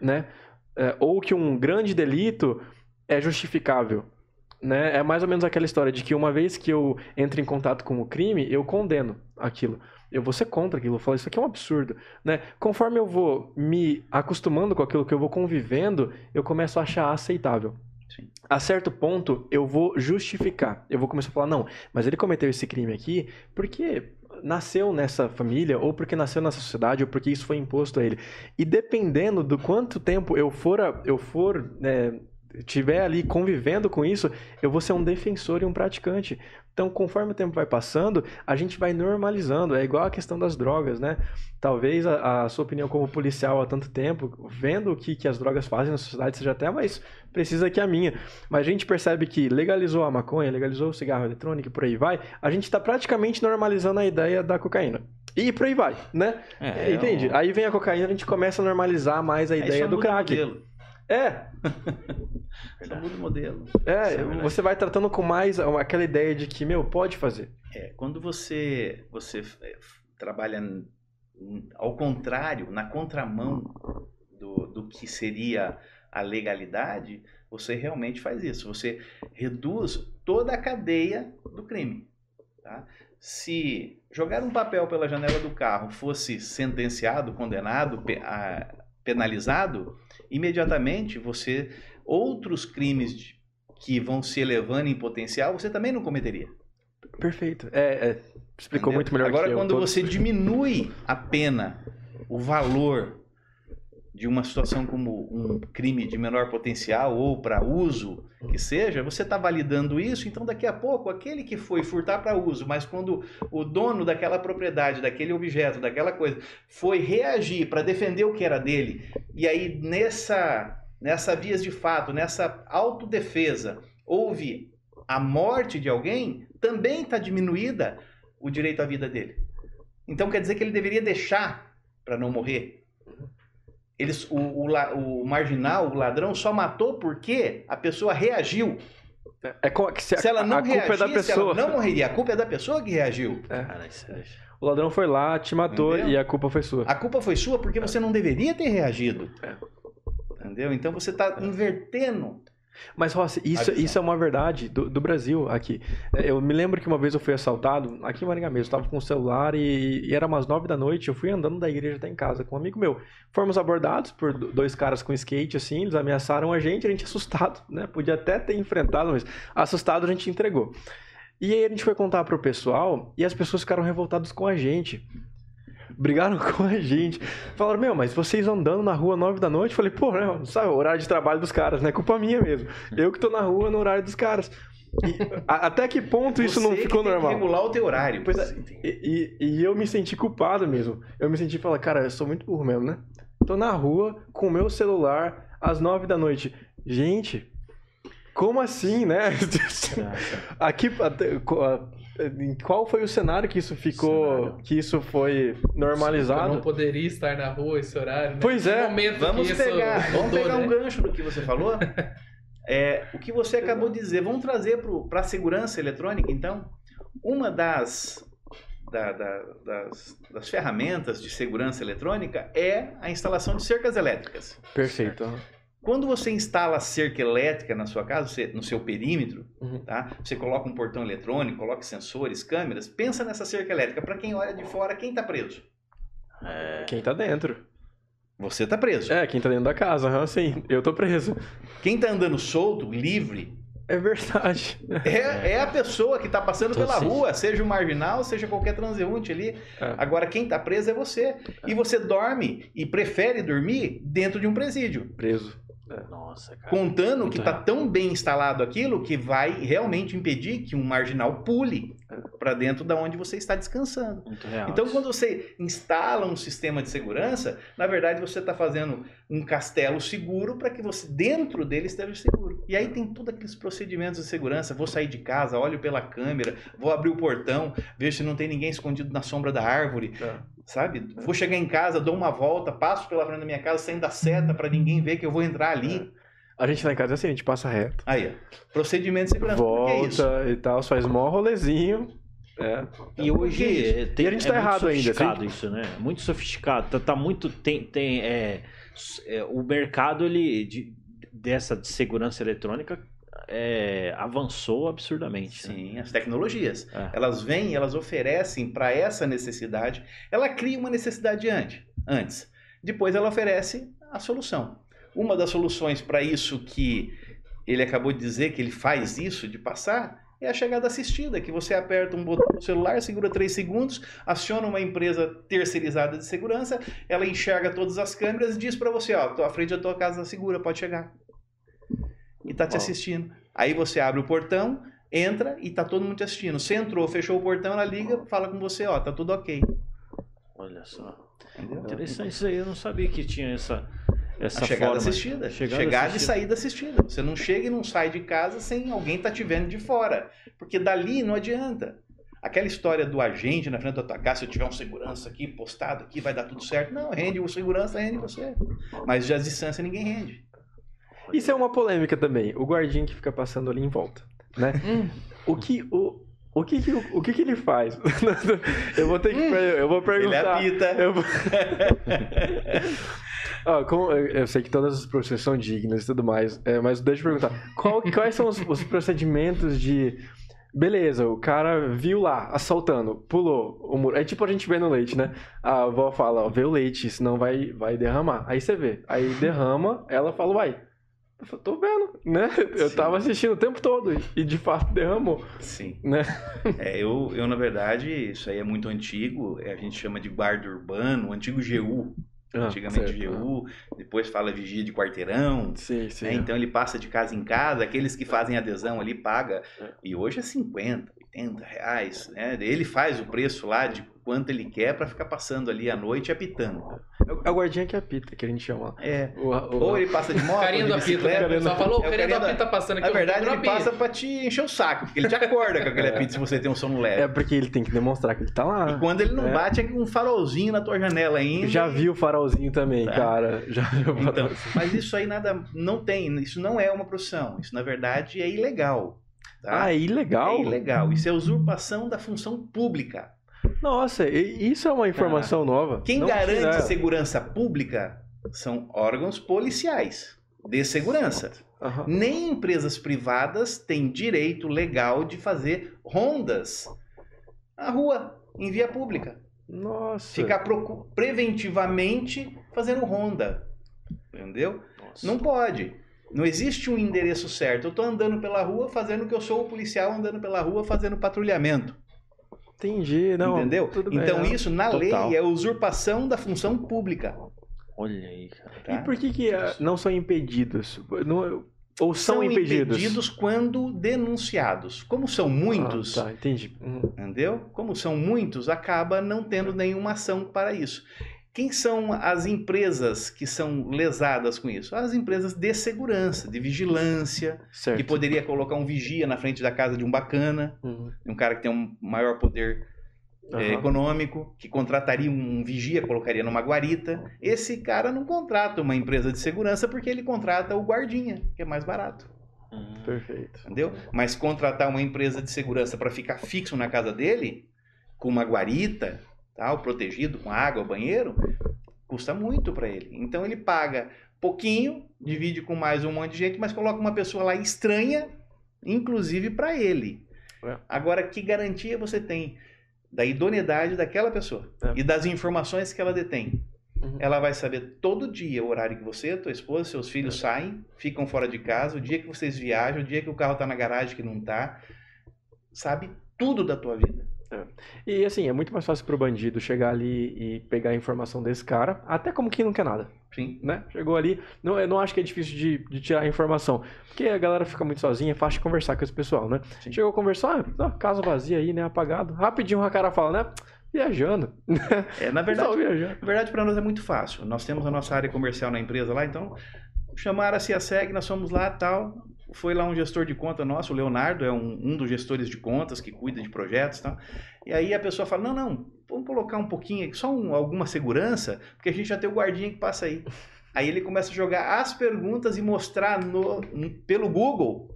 né? É, ou que um grande delito é justificável, né? É mais ou menos aquela história de que uma vez que eu entro em contato com o crime, eu condeno aquilo. Eu vou ser contra aquilo, eu falo, isso aqui é um absurdo, né? Conforme eu vou me acostumando com aquilo que eu vou convivendo, eu começo a achar aceitável. Sim. A certo ponto, eu vou justificar. Eu vou começar a falar, não, mas ele cometeu esse crime aqui porque nasceu nessa família, ou porque nasceu nessa sociedade, ou porque isso foi imposto a ele. E dependendo do quanto tempo eu for, a- eu for né, tiver ali convivendo com isso, eu vou ser um defensor e um praticante. Então, conforme o tempo vai passando, a gente vai normalizando. É igual a questão das drogas, né? Talvez a, a sua opinião como policial há tanto tempo, vendo o que, que as drogas fazem na sociedade, seja até mais precisa que a minha. Mas a gente percebe que legalizou a maconha, legalizou o cigarro eletrônico e por aí vai, a gente está praticamente normalizando a ideia da cocaína. E por aí vai, né? É, Entende? um- Aí vem a cocaína, a gente começa a normalizar mais a ideia do crack. modelo. É, (laughs) Só muda o modelo. é, é você vai tratando com mais aquela ideia de que, meu, pode fazer. É, quando você, você é, trabalha ao contrário, na contramão do, do que seria a legalidade, você realmente faz isso. Você reduz toda a cadeia do crime. tá? Se jogar um papel pela janela do carro fosse sentenciado, condenado, pe- a- penalizado, imediatamente você outros crimes de- que vão se elevando em potencial, você também não cometeria. Perfeito. É, é, explicou Entendeu? muito melhor Agora, que eu. quando todos. você diminui a pena, o valor de uma situação como um crime de menor potencial ou para uso que seja, você está validando isso, então daqui a pouco aquele que foi furtar para uso, mas quando o dono daquela propriedade, daquele objeto, daquela coisa, foi reagir para defender o que era dele, e aí nessa nessa vias de fato, nessa autodefesa, houve a morte de alguém, também está diminuída o direito à vida dele. Então quer dizer que ele deveria deixar para não morrer. Eles, o, o o marginal, o ladrão, só matou porque a pessoa reagiu. É que se, Se ela não a culpa é da reagisse, ela pessoa. não morreria. A culpa é da pessoa que reagiu. Cara, isso é... O ladrão foi lá, te matou Entendeu? e a culpa foi sua. A culpa foi sua porque você não deveria ter reagido. É. Entendeu? Então você está invertendo. Mas, Rossi, isso, isso é uma verdade do, do Brasil aqui. É, Eu me lembro que uma vez eu fui assaltado, aqui em Maringá mesmo, eu estava com o celular e, e era umas nove da noite, eu fui andando da igreja até em casa com um amigo meu. Fomos abordados por do- dois caras com skate, assim, eles ameaçaram a gente, a gente assustado, (laughs) né? Podia até ter enfrentado, mas assustado a gente entregou. E aí a gente foi contar pro pessoal e as pessoas ficaram revoltadas com a gente. Brigaram (laughs) com a gente. Falaram, meu, mas vocês andando na rua nove da noite? Falei, pô, não, sabe, o horário de trabalho dos caras, não é culpa minha mesmo. Eu que tô na rua no horário dos caras. E, a- até que ponto isso não Você ficou tem que normal? regular o teu horário. Pois é, e, e- e eu me senti culpado mesmo. Eu me senti falar, cara, eu sou muito burro mesmo, né? Tô na rua com o meu celular às nove da noite. Gente, como assim, né? (laughs) Aqui, até- em qual foi o cenário que isso ficou, Cenário. que isso foi Eu não normalizado? poderia estar na rua esse horário. Né? Pois é. Vamos que isso pegar, vamos mudou, pegar um né? gancho do que você falou. (laughs) É, o que você acabou de dizer, vamos trazer para a segurança eletrônica, então. Uma das, da- da- das, das ferramentas de segurança eletrônica é a instalação de cercas elétricas. Perfeito. aham. Quando você instala a cerca elétrica na sua casa, você- no seu perímetro, Uhum. tá? Você coloca um portão eletrônico, coloca sensores, câmeras. Pensa nessa cerca elétrica. Para quem olha de fora, quem está preso? É, Quem tá dentro. Você está preso. É, quem tá dentro da casa, aham, sim. Eu tô preso. Quem está andando solto, livre, É verdade. é, é a pessoa que está passando Então, pela sim. rua, seja o marginal, seja qualquer transeunte ali. É. Agora, quem está preso é você. E você dorme e prefere dormir dentro de um presídio. Preso. Nossa, cara. Contando Muito que está tão bem instalado aquilo que vai realmente impedir que um marginal pule para dentro da onde você está descansando. Muito real. Então, isso. quando você instala um sistema de segurança, na verdade você está fazendo um castelo seguro para que você dentro dele esteja seguro. E aí tem todos aqueles procedimentos de segurança. Vou sair de casa, olho pela câmera, vou abrir o portão, vejo se não tem ninguém escondido na sombra da árvore, É. sabe? Vou chegar em casa, dou uma volta, passo pela frente da minha casa sem dar seta para ninguém ver que eu vou entrar ali. A gente lá em casa é assim, a gente passa reto. Aí, procedimento de segurança. Isso? Volta e tal, faz mó rolezinho. É. E hoje que é, tem, E a gente é tá muito errado ainda, sofisticado isso, né? Muito sofisticado. Tá, tá muito tem tem é, é, o mercado ele de- dessa de segurança eletrônica é, avançou absurdamente. né? Sim, as tecnologias. É. Elas vêm, elas oferecem para essa necessidade. Ela cria uma necessidade antes, antes. Depois ela oferece a solução. Uma das soluções para isso que ele acabou de dizer que ele faz isso de passar é a chegada assistida, que você aperta um botão no celular, segura 3 segundos, aciona uma empresa terceirizada de segurança, ela enxerga todas as câmeras e diz para você, ó, tô à frente da tua casa segura, pode chegar. E tá te assistindo. Aí você abre o portão, entra e tá todo mundo te assistindo. Você entrou, fechou o portão, ela liga, fala com você, ó, tá tudo ok. Olha só. Entendeu? Interessante isso aí. Eu não sabia que tinha essa essa A chegada forma. assistida. Chegada Chegada assistida. e saída assistida. Você não chega e não sai de casa sem alguém tá te vendo de fora. Porque dali não adianta. Aquela história do agente na frente da tua casa, se eu tiver um segurança aqui postado aqui, vai dar tudo certo. Não, rende o segurança, rende você. Mas já a distância ninguém rende. Isso é uma polêmica também. O guardinha que fica passando ali em volta, né? Hum. O que o o que, que- o que, que ele faz? (laughs) eu vou ter que per- eu vou Ele perguntar. apita. Eu, vou- (laughs) como- eu, sei que todas as profissões são dignas e tudo mais, é, mas deixa eu perguntar. Qual- quais são os, os procedimentos de. Beleza, o cara viu lá, assaltando, pulou o muro. É tipo a gente vê no leite, né? A avó fala, ó, vê o leite, senão vai, vai derramar. Aí você vê. Aí derrama, ela fala, uai. Eu falo, tô vendo, né? Eu Sim. tava assistindo o tempo todo e- de fato derramou, Sim. né? É, eu, eu, na verdade, isso aí é muito antigo. é, a gente chama de guarda urbano, antigo GU. Ah, Antigamente certo. GU, depois fala vigia de quarteirão. Sim, sim. né? Então ele passa de casa em casa, aqueles que fazem adesão ali paga. É. E hoje é 50, 80 reais. Né? Ele faz o preço lá de quanto ele quer para ficar passando ali à noite apitando. É o guardinha que apita, que a gente chama. É. O, o- Ou ele passa de (laughs) moto, Carinha de do apito, né? pessoal falou, o É o carinha do apito tá passando aqui. Na verdade, ele passa pra te encher o saco, porque ele te acorda com aquele (laughs) apito se você tem um sono leve. É porque ele tem que demonstrar que ele tá lá. E quando ele não É. bate, é um farolzinho na tua janela ainda. Já vi o farolzinho também, Tá. cara. Já vi o Então, mas isso aí nada não tem, isso não é uma profissão, isso na verdade é ilegal. Tá? Ah, é ilegal? É ilegal, isso é usurpação da função pública. Nossa, isso é uma informação nova. Quem Não garante segurança pública são órgãos policiais de segurança. Aham. Nem empresas privadas têm direito legal de fazer rondas na rua, em via pública. Nossa. Ficar preventivamente fazendo ronda. Entendeu? Nossa. Não pode. Não existe um endereço certo. Eu tô andando pela rua fazendo o que eu sou o policial andando pela rua fazendo patrulhamento. Entendi, não. entendeu? tudo bem, então não. isso na Total. lei é usurpação da função pública. Olha aí, cara. tá? E por que, que ah, não são impedidos? Não- ou são, impedidos? quando denunciados. Como são muitos, Ah, tá, entendi. Hum. entendeu? Como são muitos, acaba não tendo nenhuma ação para isso. Quem são as empresas que são lesadas com isso? As empresas de segurança, de vigilância, Certo. que poderia colocar um vigia na frente da casa de um bacana, Uhum. um cara que tem um maior poder é, Aham. econômico, que contrataria um vigia, colocaria numa guarita. Esse cara não contrata uma empresa de segurança porque ele contrata o guardinha, que é mais barato, Hum, Perfeito. entendeu? Mas contratar uma empresa de segurança para ficar fixo na casa dele, com uma guarita, tal, protegido com água, banheiro, custa muito para ele. Então ele paga pouquinho, divide com mais um monte de gente, mas coloca uma pessoa lá estranha, inclusive para ele. É. Agora, que garantia você tem da idoneidade daquela pessoa É. e das informações que ela detém? Uhum. Ela vai saber todo dia o horário que você, tua esposa, seus filhos saem, ficam fora de casa, o dia que vocês viajam, o dia que o carro tá na garagem que não tá. Sabe tudo da tua vida. E assim, é muito mais fácil pro bandido chegar ali e pegar a informação desse cara, até como quem não quer nada, Sim. né? Chegou ali, não, eu não acho que é difícil de, de tirar a informação, porque a galera fica muito sozinha, é fácil de conversar com esse pessoal, né? Sim. Chegou a conversar, ah, casa vazia aí, né? Apagado. Rapidinho o cara fala, né? Viajando. É, na verdade, viajando. Na verdade, para nós é muito fácil. Nós temos a nossa área comercial na empresa lá, então chamaram a CIASEG, nós fomos lá tal. Foi lá um gestor de conta nosso, o Leonardo, é um, um dos gestores de contas que cuida de projetos e tal. E aí a pessoa fala: não, não, vamos colocar um pouquinho aqui, só um- alguma segurança, porque a gente já tem o guardinha que passa aí. Aí ele começa a jogar as perguntas e mostrar no, pelo Google,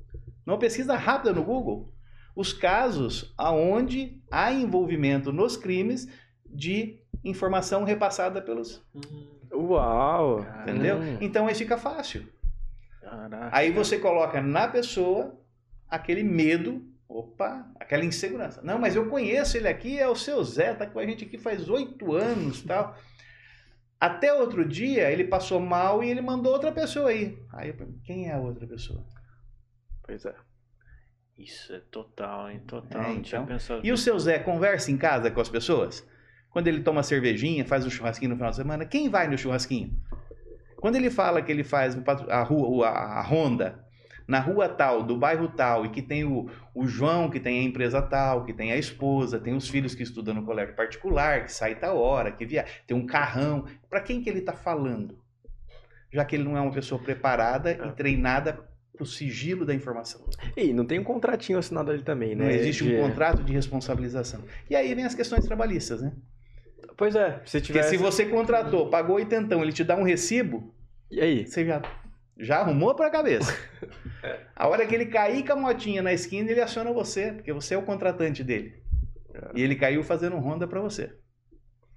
numa pesquisa rápida no Google, os casos aonde há envolvimento nos crimes de informação repassada pelos. Uau! Entendeu? Hum. Então aí fica fácil. Caraca. Aí você coloca na pessoa aquele medo, opa, aquela insegurança. Não, mas eu conheço ele aqui, é o seu Zé, tá com a gente aqui faz oito anos tal. Até outro dia ele passou mal e ele mandou outra pessoa aí. Aí eu pergunto, quem é a outra pessoa? Pois é. Isso é total, hein? Total. É, então. E o seu Zé conversa em casa com as pessoas? Quando ele toma cervejinha, faz um churrasquinho no final de semana, quem vai no churrasquinho? Quando ele fala que ele faz a, rua, a, ronda na rua tal, do bairro tal, e que tem o, o João, que tem a empresa tal, que tem a esposa, tem os filhos que estudam no colégio particular, que sai tal hora, que via, tem um carrão. Para quem que ele está falando? Já que ele não é uma pessoa preparada e treinada para o sigilo da informação. E não tem um contratinho assinado ali também, né? Não existe um contrato de responsabilização. E aí vem as questões trabalhistas, né? Pois é, se Porque se você contratou, pagou oitentão, ele te dá um recibo, E aí? você já, já arrumou pra cabeça. (laughs) A hora que ele cair com a motinha na esquina, ele aciona você, porque você é o contratante dele. E ele caiu fazendo Honda pra você.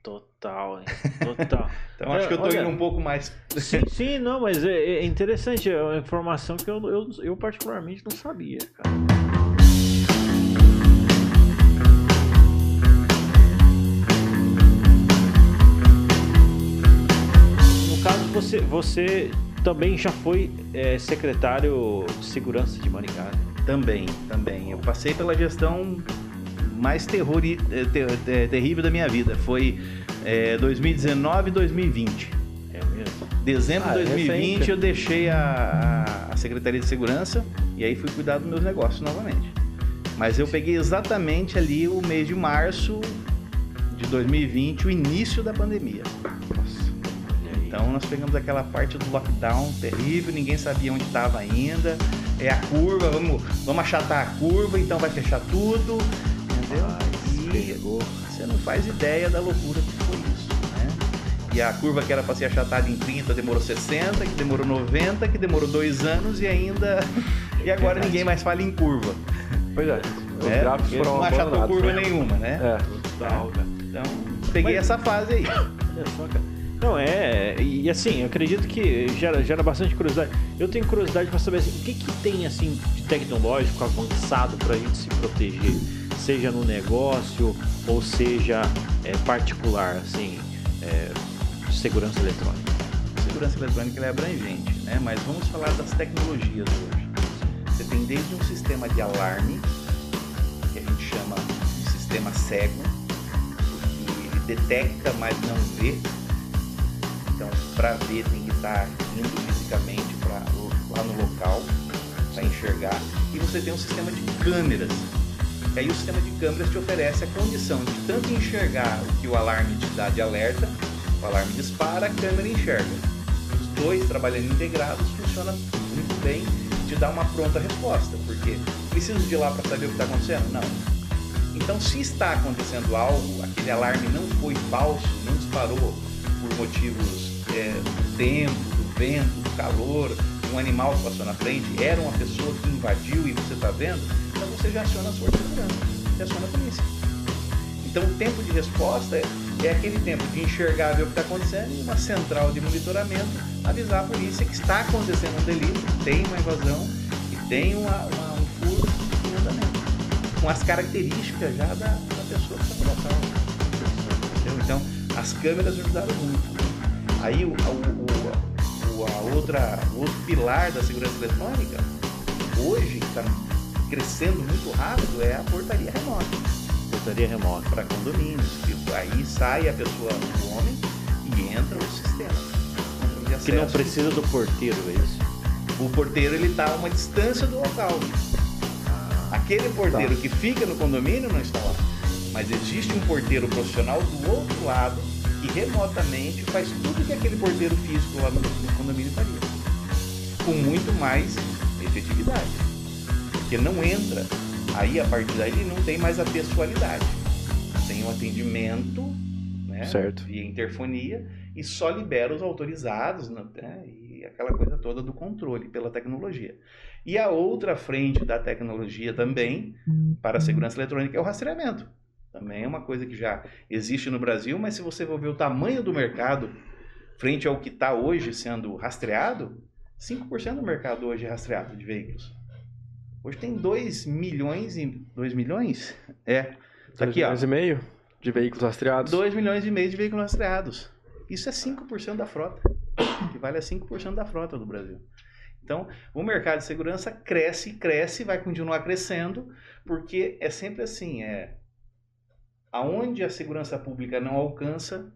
Total, hein? (laughs) Total. Então acho que eu tô olha- indo um pouco mais. sim, sim, não, mas é, é interessante. É uma informação que eu, eu, eu particularmente não sabia, cara. Você, você também já foi é, secretário de segurança de Maringá. né? Também, também. Eu passei pela gestão mais terrori- eh, ter- ter- terrível da minha vida. Foi eh, 2019 e 2020. É mesmo? Dezembro Ah, de é 2020 recente. eu deixei a, a- a Secretaria de Segurança e aí fui cuidar dos meus negócios novamente. Mas eu peguei exatamente ali o mês de março de 2020, o início da pandemia. Então nós pegamos aquela parte do lockdown terrível, ninguém sabia onde estava ainda. É a curva, vamos, vamos achatar a curva, então vai fechar tudo. Entendeu? E você não faz ideia da loucura que foi isso. Né? E a curva que era para ser achatada em 30 demorou 60, que demorou 90, que demorou dois anos e ainda. (laughs) E agora ninguém mais fala em curva. Pois é. (laughs) Os né? gráficos foram não achatou curva né? nenhuma, né? É. Total, cara. Então, peguei Mas- essa fase aí. Olha só, cara. Não, é. E assim, eu acredito que gera, gera bastante curiosidade. Eu tenho curiosidade pra saber assim, o que, que tem assim de tecnológico avançado pra gente se proteger, seja no negócio ou seja é, particular, assim, é, segurança eletrônica. segurança eletrônica é abrangente, né? Mas vamos falar das tecnologias hoje. Você tem desde um sistema de alarme, que a gente chama de sistema cego, que detecta, mas não vê. Para ver, tem que estar indo fisicamente pra, lá no local para enxergar. E você tem um sistema de câmeras. E aí o sistema de câmeras te oferece a condição de tanto enxergar o que o alarme te dá de alerta, o alarme dispara, a câmera enxerga. Os dois trabalhando integrados funciona muito bem, te dá uma pronta resposta, porque preciso de ir lá para saber o que está acontecendo? Não. Então, se está acontecendo algo, aquele alarme não foi falso, não disparou por motivos é, do tempo, do vento, do calor, um animal que passou na frente, era uma pessoa que invadiu e você está vendo, então você já aciona forças de segurança, você aciona a polícia. Então o tempo de resposta é, é aquele tempo de enxergar, ver o que está acontecendo e uma central de monitoramento avisar a polícia que está acontecendo um delito, tem uma invasão e tem uma, uma, um furo em andamento. Com as características já da, da pessoa que está no local. Entendeu? Então as câmeras ajudaram muito. Aí o, o, o, a outra, o outro pilar da segurança eletrônica, hoje, está crescendo muito rápido, é a portaria remota. Portaria remota. Para condomínios. Que aí sai a pessoa, o homem, e entra o sistema. Que não precisa do porteiro, é isso? O porteiro ele está a uma distância do local. Aquele porteiro Tá. que fica no condomínio não está lá. Mas existe um porteiro profissional do outro lado que remotamente faz tudo que aquele porteiro físico lá no, no condomínio faria. Com muito mais efetividade. Porque não entra. Aí a partir daí ele não tem mais a pessoalidade. Tem um atendimento né, Certo. via interfonia e só libera os autorizados né, e aquela coisa toda do controle pela tecnologia. E a outra frente da tecnologia também para a segurança eletrônica é o rastreamento. Também é uma coisa que já existe no Brasil, mas se você for ver o tamanho do mercado frente ao que está hoje sendo rastreado, 5% do mercado hoje é rastreado de veículos. Hoje tem 2 milhões e 2 milhões? É. Tá aqui, ó. milhões e meio de veículos rastreados. 2 milhões e meio de veículos rastreados. Isso é 5% da frota. Que vale a 5% da frota do Brasil. Então, o mercado de segurança cresce, cresce, vai continuar crescendo, porque é sempre assim, é aonde a segurança pública não alcança,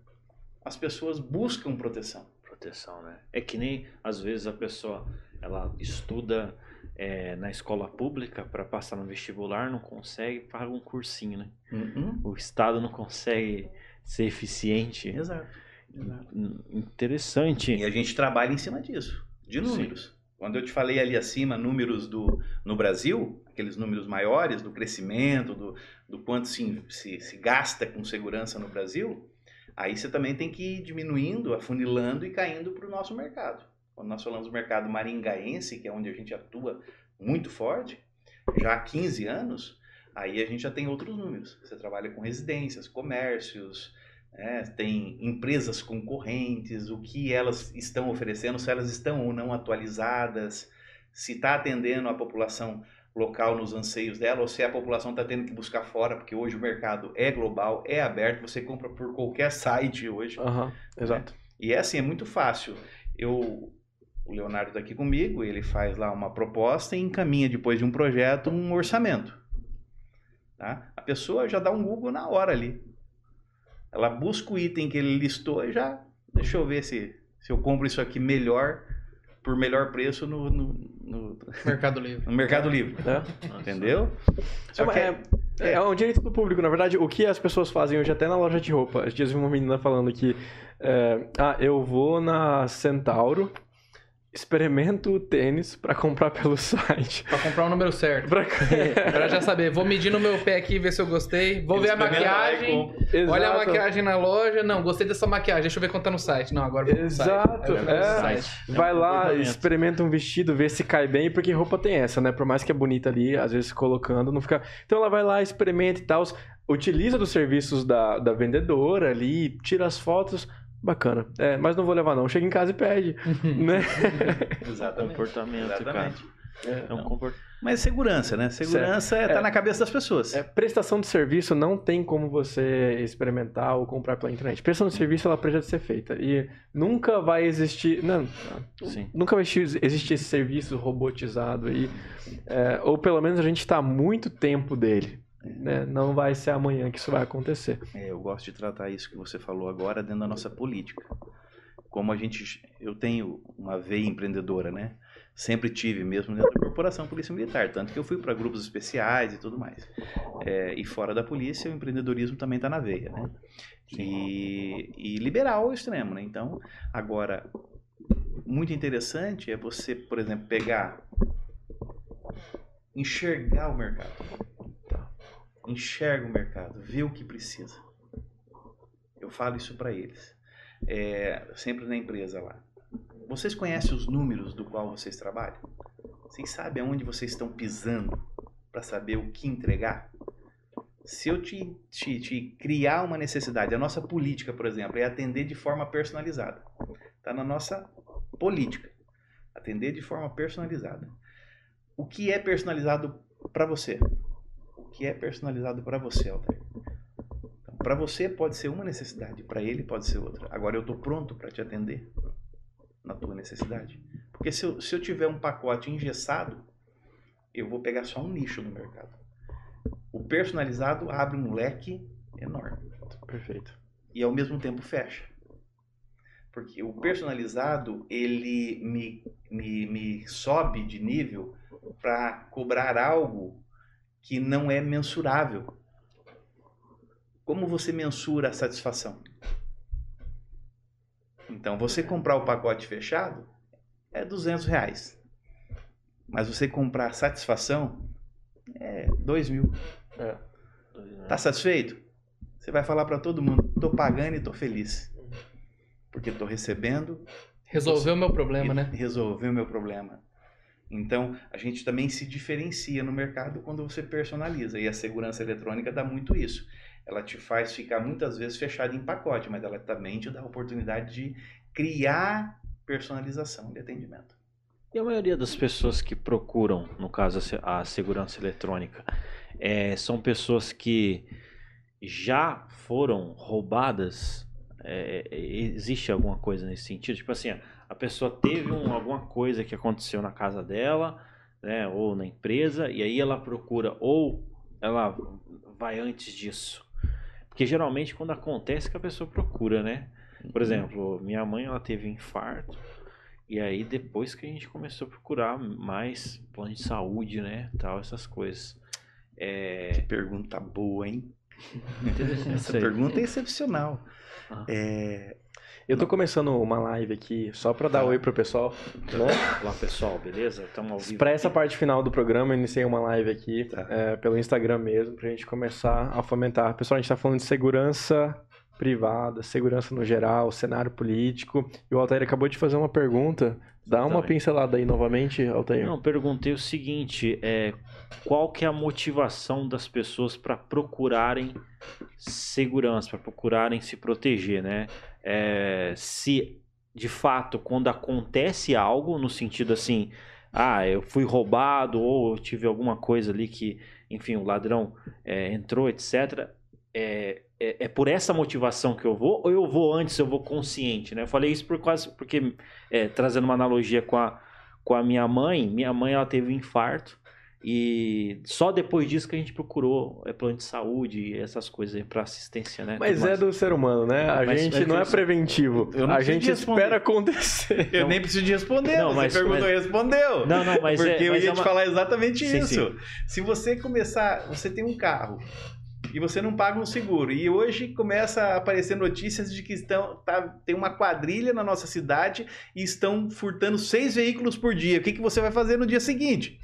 as pessoas buscam proteção. Proteção, né? É que nem, às vezes, a pessoa ela estuda é, na escola pública para passar no vestibular, não consegue, paga um cursinho, né? Uhum. O Estado não consegue ser eficiente. Exato. Exato. Hum, Interessante. E a gente trabalha em cima disso, de números. Quando eu te falei ali acima, números do, no Brasil, aqueles números maiores do crescimento, do, do quanto se, se, se gasta com segurança no Brasil, aí você também tem que ir diminuindo, afunilando e caindo para o nosso mercado. Quando nós falamos do mercado maringaense, que é onde a gente atua muito forte, já há 15 anos, aí a gente já tem outros números. Você trabalha com residências, comércios, é, tem empresas concorrentes, o que elas estão oferecendo, se elas estão ou não atualizadas, se está atendendo a população local nos anseios dela, ou se a população está tendo que buscar fora, porque hoje o mercado é global, é aberto, você compra por qualquer site hoje. Aham, exato. E é assim, é muito fácil. Eu, o Leonardo está aqui comigo, ele faz lá uma proposta e encaminha depois de um projeto um orçamento. Tá? A pessoa já dá um Google na hora ali. Ela busca o item que ele listou e já. Deixa eu ver se, se eu compro isso aqui melhor, por melhor preço no, no, no- Mercado Livre. (laughs) no Mercado Livre. É. Entendeu? É, Só que é, é um direito do público, na verdade, o que as pessoas fazem hoje até na loja de roupa. Esses dias eu vi uma menina falando que é, ah, eu vou na Centauro, experimento o tênis pra comprar pelo site. Pra comprar o número certo. Pra... Pra já saber, vou medir no meu pé aqui, ver se eu gostei. Vou ver a Experimenta maquiagem. Olha a maquiagem na loja. Não, gostei dessa maquiagem. Deixa eu ver quanto tá no site. Não, agora vou site. Exato, vou pro é. site. Vai É um lá, experimenta um vestido, vê se cai bem, porque roupa tem essa, né? Por mais que é bonita ali, às vezes colocando, não fica. Então ela vai lá, experimenta e tal, utiliza dos serviços da, da vendedora ali, tira as fotos. Bacana. É, mas não vou levar, não. Chega em casa e pede. (laughs) né? Exatamente. Comportamento, Exatamente. cara. É um comportamento. Mas segurança, né? Segurança está É. na cabeça das pessoas. É, prestação de serviço não tem como você experimentar ou comprar pela internet. Prestação de serviço ela precisa de ser feita. E nunca vai existir. Não, Sim. nunca vai existir, esse serviço robotizado aí. É, ou pelo menos a gente está há muito tempo dele. Né? Não vai ser amanhã que isso vai acontecer. É, eu gosto de tratar isso que você falou agora dentro da nossa política. Como a gente, eu tenho uma veia empreendedora, né? Sempre tive, mesmo dentro da corporação Polícia Militar, tanto que eu fui para grupos especiais e tudo mais. É, e fora da polícia, o empreendedorismo também está na veia, né? E, e liberal ao extremo, né? Então, agora, muito interessante é você, por exemplo, pegar, enxergar o mercado. Enxerga o mercado, vê o que precisa. Eu falo isso para eles. É, sempre na empresa lá. Vocês conhecem os números do qual vocês trabalham? Vocês sabem aonde vocês estão pisando para saber o que entregar? Se eu te, te, te criar uma necessidade, a nossa política, por exemplo, é atender de forma personalizada. Está na nossa política. Atender de forma personalizada. O que é personalizado para você? Que é personalizado para você, Altair? Então, para você pode ser uma necessidade, para ele pode ser outra. Agora eu estou pronto para te atender na tua necessidade. Porque se eu, se eu tiver um pacote engessado, eu vou pegar só um nicho no mercado. O personalizado abre um leque enorme. Perfeito. E ao mesmo tempo fecha. Porque o personalizado, ele me, me, me sobe de nível para cobrar algo que não é mensurável. Como você mensura a satisfação? Então, você comprar o pacote fechado é 200 reais. Mas você comprar a satisfação é 2 mil. É. Tá satisfeito? Você vai falar para todo mundo: tô pagando e tô feliz. Porque tô recebendo Resolveu o meu problema, né? resolveu o meu problema. Então, a gente também se diferencia no mercado quando você personaliza. E a segurança eletrônica dá muito isso. Ela te faz ficar muitas vezes fechado em pacote, mas ela também te dá a oportunidade de criar personalização de atendimento. E a maioria das pessoas que procuram, no caso, a se- a segurança eletrônica, é, são pessoas que já foram roubadas? É, é, existe alguma coisa nesse sentido? Tipo assim, a pessoa teve um- alguma coisa que aconteceu na casa dela, né, ou na empresa, e aí ela procura, ou ela vai antes disso. Porque geralmente quando acontece que a pessoa procura, né? Por exemplo, minha mãe ela teve um infarto. E aí depois que a gente começou a procurar mais plano de saúde, né, tal, essas coisas. É, Pergunta boa, hein? Essa pergunta é excepcional. Ah. É, Eu tô começando uma live aqui só pra dar oi pro pessoal, né? Olá pessoal, beleza? Estamos ao vivo. Pra essa parte final do programa, eu iniciei uma live aqui Tá. é, pelo Instagram mesmo, pra gente começar a fomentar. Pessoal, a gente tá falando de segurança privada, segurança no geral, cenário político. E o Altair acabou de fazer uma pergunta. Dá uma pincelada aí novamente, Altair. Não, perguntei o seguinte, é, qual que é a motivação das pessoas para procurarem segurança, para procurarem se proteger, né? É, se de fato quando acontece algo no sentido assim, ah, eu fui roubado ou eu tive alguma coisa ali que, enfim, o ladrão é, entrou, etc. É, é, é por essa motivação que eu vou ou eu vou antes, eu vou consciente, né? Eu falei isso por quase porque é, trazendo uma analogia com a com a minha mãe, minha mãe ela teve um infarto e só depois disso que a gente procurou é, plano de saúde e essas coisas aí para assistência, né? Mas Tudo é mais. do ser humano, né? A Mas- gente mas não é preventivo. Eu não A gente responder. espera acontecer. eu nem preciso de responder. Não, você mas- perguntou mas- e respondeu. Não, não, mas Porque é, eu ia é te uma- falar exatamente Sim, isso. Se você começar, você tem um carro e você não paga um seguro e hoje começa a aparecer notícias de que estão tá, tem uma quadrilha na nossa cidade e estão furtando seis veículos por dia. O que, que você vai fazer no dia seguinte?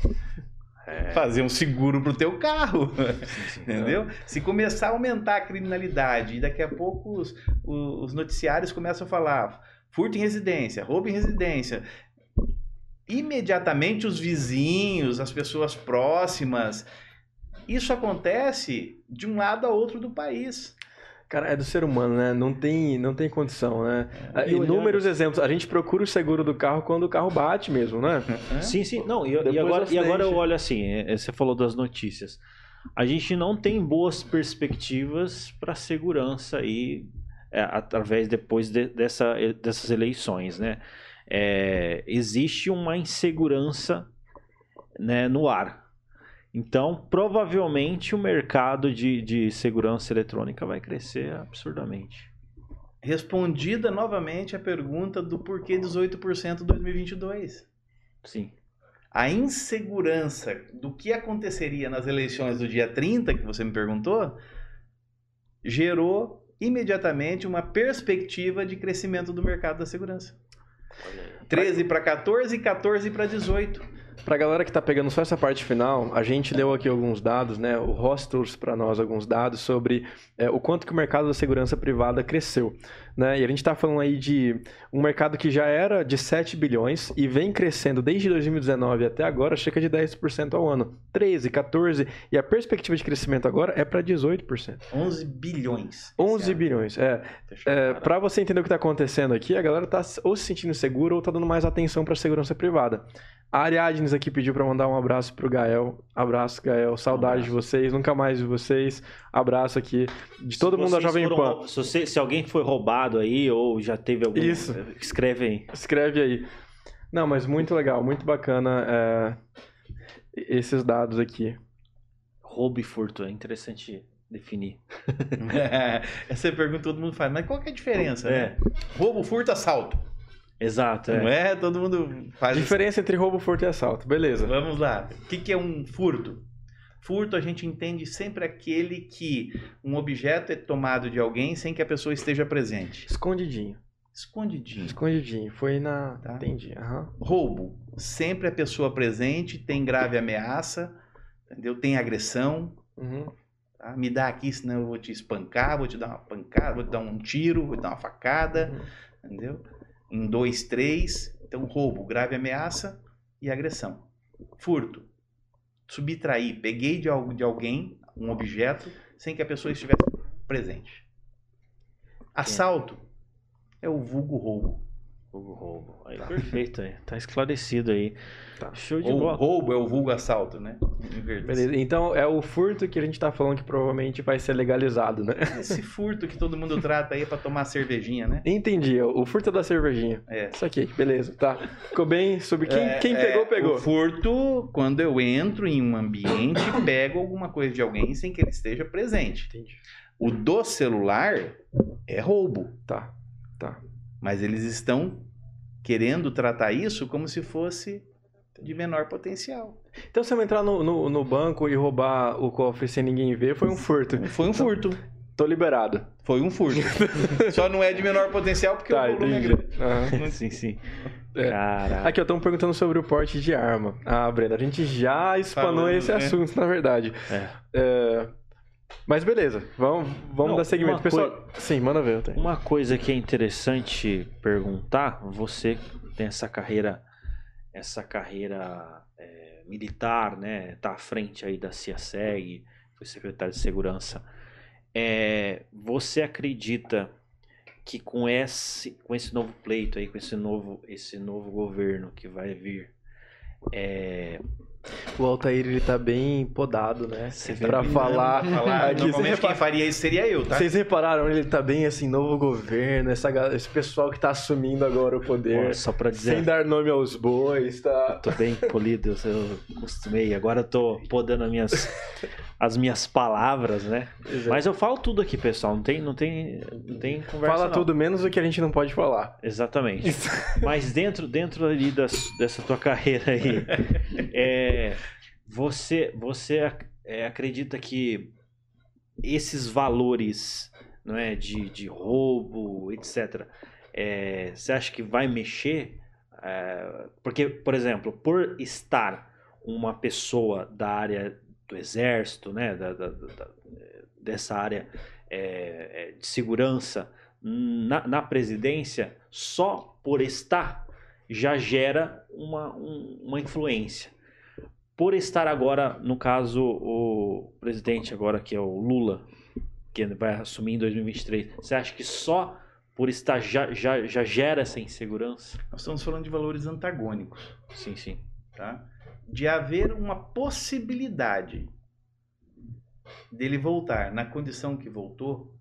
É. Fazer um seguro pro teu carro. Sim, sim. (laughs) Entendeu? Se começar a aumentar a criminalidade e daqui a pouco os, os- os noticiários começam a falar furto em residência, roubo em residência, imediatamente os vizinhos, as pessoas próximas, isso acontece de um lado a outro do país. Cara, é do ser humano, né? Não tem, não tem condição, né? E Inúmeros exemplos. A gente procura o seguro do carro quando o carro bate mesmo, né? Sim, sim. Não, e, e agora, e agora eu olho assim, é, você falou das notícias. A gente não tem boas perspectivas para segurança aí é, através depois de- dessa, dessas eleições, né? É, existe uma insegurança né, no ar. Então, provavelmente o mercado de, de segurança eletrônica vai crescer absurdamente. Respondida novamente a pergunta do porquê 18% em 2022. Sim. A insegurança do que aconteceria nas eleições do dia 30, que você me perguntou, gerou imediatamente uma perspectiva de crescimento do mercado da segurança. 13 para 14 e 14 para 18. Pra galera que tá pegando só essa parte final, a gente leu aqui alguns dados, né? O Ross para nós alguns dados sobre é, o quanto que o mercado da segurança privada cresceu. Né? E a gente está falando aí de um mercado que já era de 7 bilhões e vem crescendo desde 2019 até agora, cerca de 10% ao ano. 13, 14, e a perspectiva de crescimento agora é para 18%. 11 bilhões. 11 bilhões, é. é para você entender o que está acontecendo aqui, a galera está ou se sentindo segura ou está dando mais atenção para a segurança privada. A Ariadnes aqui pediu para mandar um abraço pro Gael. Abraço, Gael. Saudade um de vocês. Nunca mais de vocês. Abraço aqui de todo se mundo da Jovem Pan. Se, você, se, alguém foi roubado aí ou já teve algum... Isso. Escreve aí. Escreve aí. Não, mas muito legal. Muito bacana é, esses dados aqui. Roubo e furto. É interessante definir. (laughs) essa pergunta todo mundo faz. Mas qual que é a diferença, é. né? Roubo, furto, assalto. Exato, é. Não é? Todo mundo faz. Diferença entre roubo, furto e assalto. Beleza. Vamos lá. O que, que é um furto? Furto a gente entende sempre aquele que um objeto é tomado de alguém sem que a pessoa esteja presente. Escondidinho. Escondidinho. Escondidinho. Foi na. Tá. Entendi. Uhum. Roubo. Sempre a pessoa presente, tem grave ameaça, entendeu? Tem agressão. Uhum. Tá? Me dá aqui, senão eu vou te espancar, vou te dar uma pancada, vou te dar um tiro, vou te dar uma facada. Uhum. Entendeu? em 2, 3. Então, roubo, grave ameaça e agressão. Furto, subtrair, peguei de, de alguém um objeto sem que a pessoa estivesse presente. Assalto é o vulgo roubo. Vulgo roubo. Aí, tá. Perfeito, aí. tá esclarecido aí. Tá. Show de bola. roubo é o vulgo assalto, né? Beleza. Então é o furto que a gente tá falando que provavelmente vai ser legalizado, né? (laughs) Esse furto que todo mundo trata aí para tomar cervejinha, né? Entendi. O furto da cervejinha. É. Isso aqui, beleza. Tá. Ficou bem sobre quem, é, quem pegou, é, pegou. O furto, quando eu entro em um ambiente, (coughs) pego alguma coisa de alguém sem que ele esteja presente. Entendi. O do celular é roubo. Tá. Tá. Mas eles estão querendo tratar isso como se fosse de menor potencial. Então, se eu entrar no, no, no, banco e roubar o cofre sem ninguém ver, foi um furto. Foi um furto. Tô liberado. Foi um furto. (laughs) Só não é de menor potencial porque tá, o volume é grande. Uhum. sim, sim. É. Aqui, eu tô perguntando sobre o porte de arma. Ah, Brenda, a gente já espanou Falando, esse né? assunto, na verdade. É. é. Mas beleza, vamos, vamos não, dar seguimento. Pessoal, coi... sim, manda ver. Uma coisa que é interessante perguntar, você tem essa carreira essa carreira é, militar, né? Tá à frente aí da CIASEG, foi secretário de segurança. É, você acredita que com esse, com esse novo pleito aí, com esse novo, esse novo governo que vai vir, é, o Altair, ele tá bem podado, né? Pra falar. falar aqui, Normalmente quem faria isso seria eu, tá? Vocês repararam, ele tá bem assim, novo governo, essa, esse pessoal que tá assumindo agora o poder. Pô, só pra dizer. Sem dar nome aos bois, tá? Eu tô bem polido, eu acostumei. Agora eu tô podando as minhas, as minhas palavras, né? Exato. Mas eu falo tudo aqui, pessoal. Não tem, não tem, não tem conversa. Fala não. tudo menos o que a gente não pode falar. Exatamente. (laughs) Mas dentro, dentro ali das, dessa tua carreira aí. É, é, você você é, acredita que esses valores não é, de, de roubo, etc., é, você acha que vai mexer? É, porque, por exemplo, por estar uma pessoa da área do exército, né, da, da, da dessa área é, é, de segurança na, na, presidência, só por estar já gera uma, um, uma influência por estar agora, no caso, o presidente agora que é o Lula, que vai assumir em 2023, você acha que só por estar já, já, já gera essa insegurança? Nós estamos falando de valores antagônicos. Sim, sim. Tá? De haver uma possibilidade dele voltar na condição que voltou,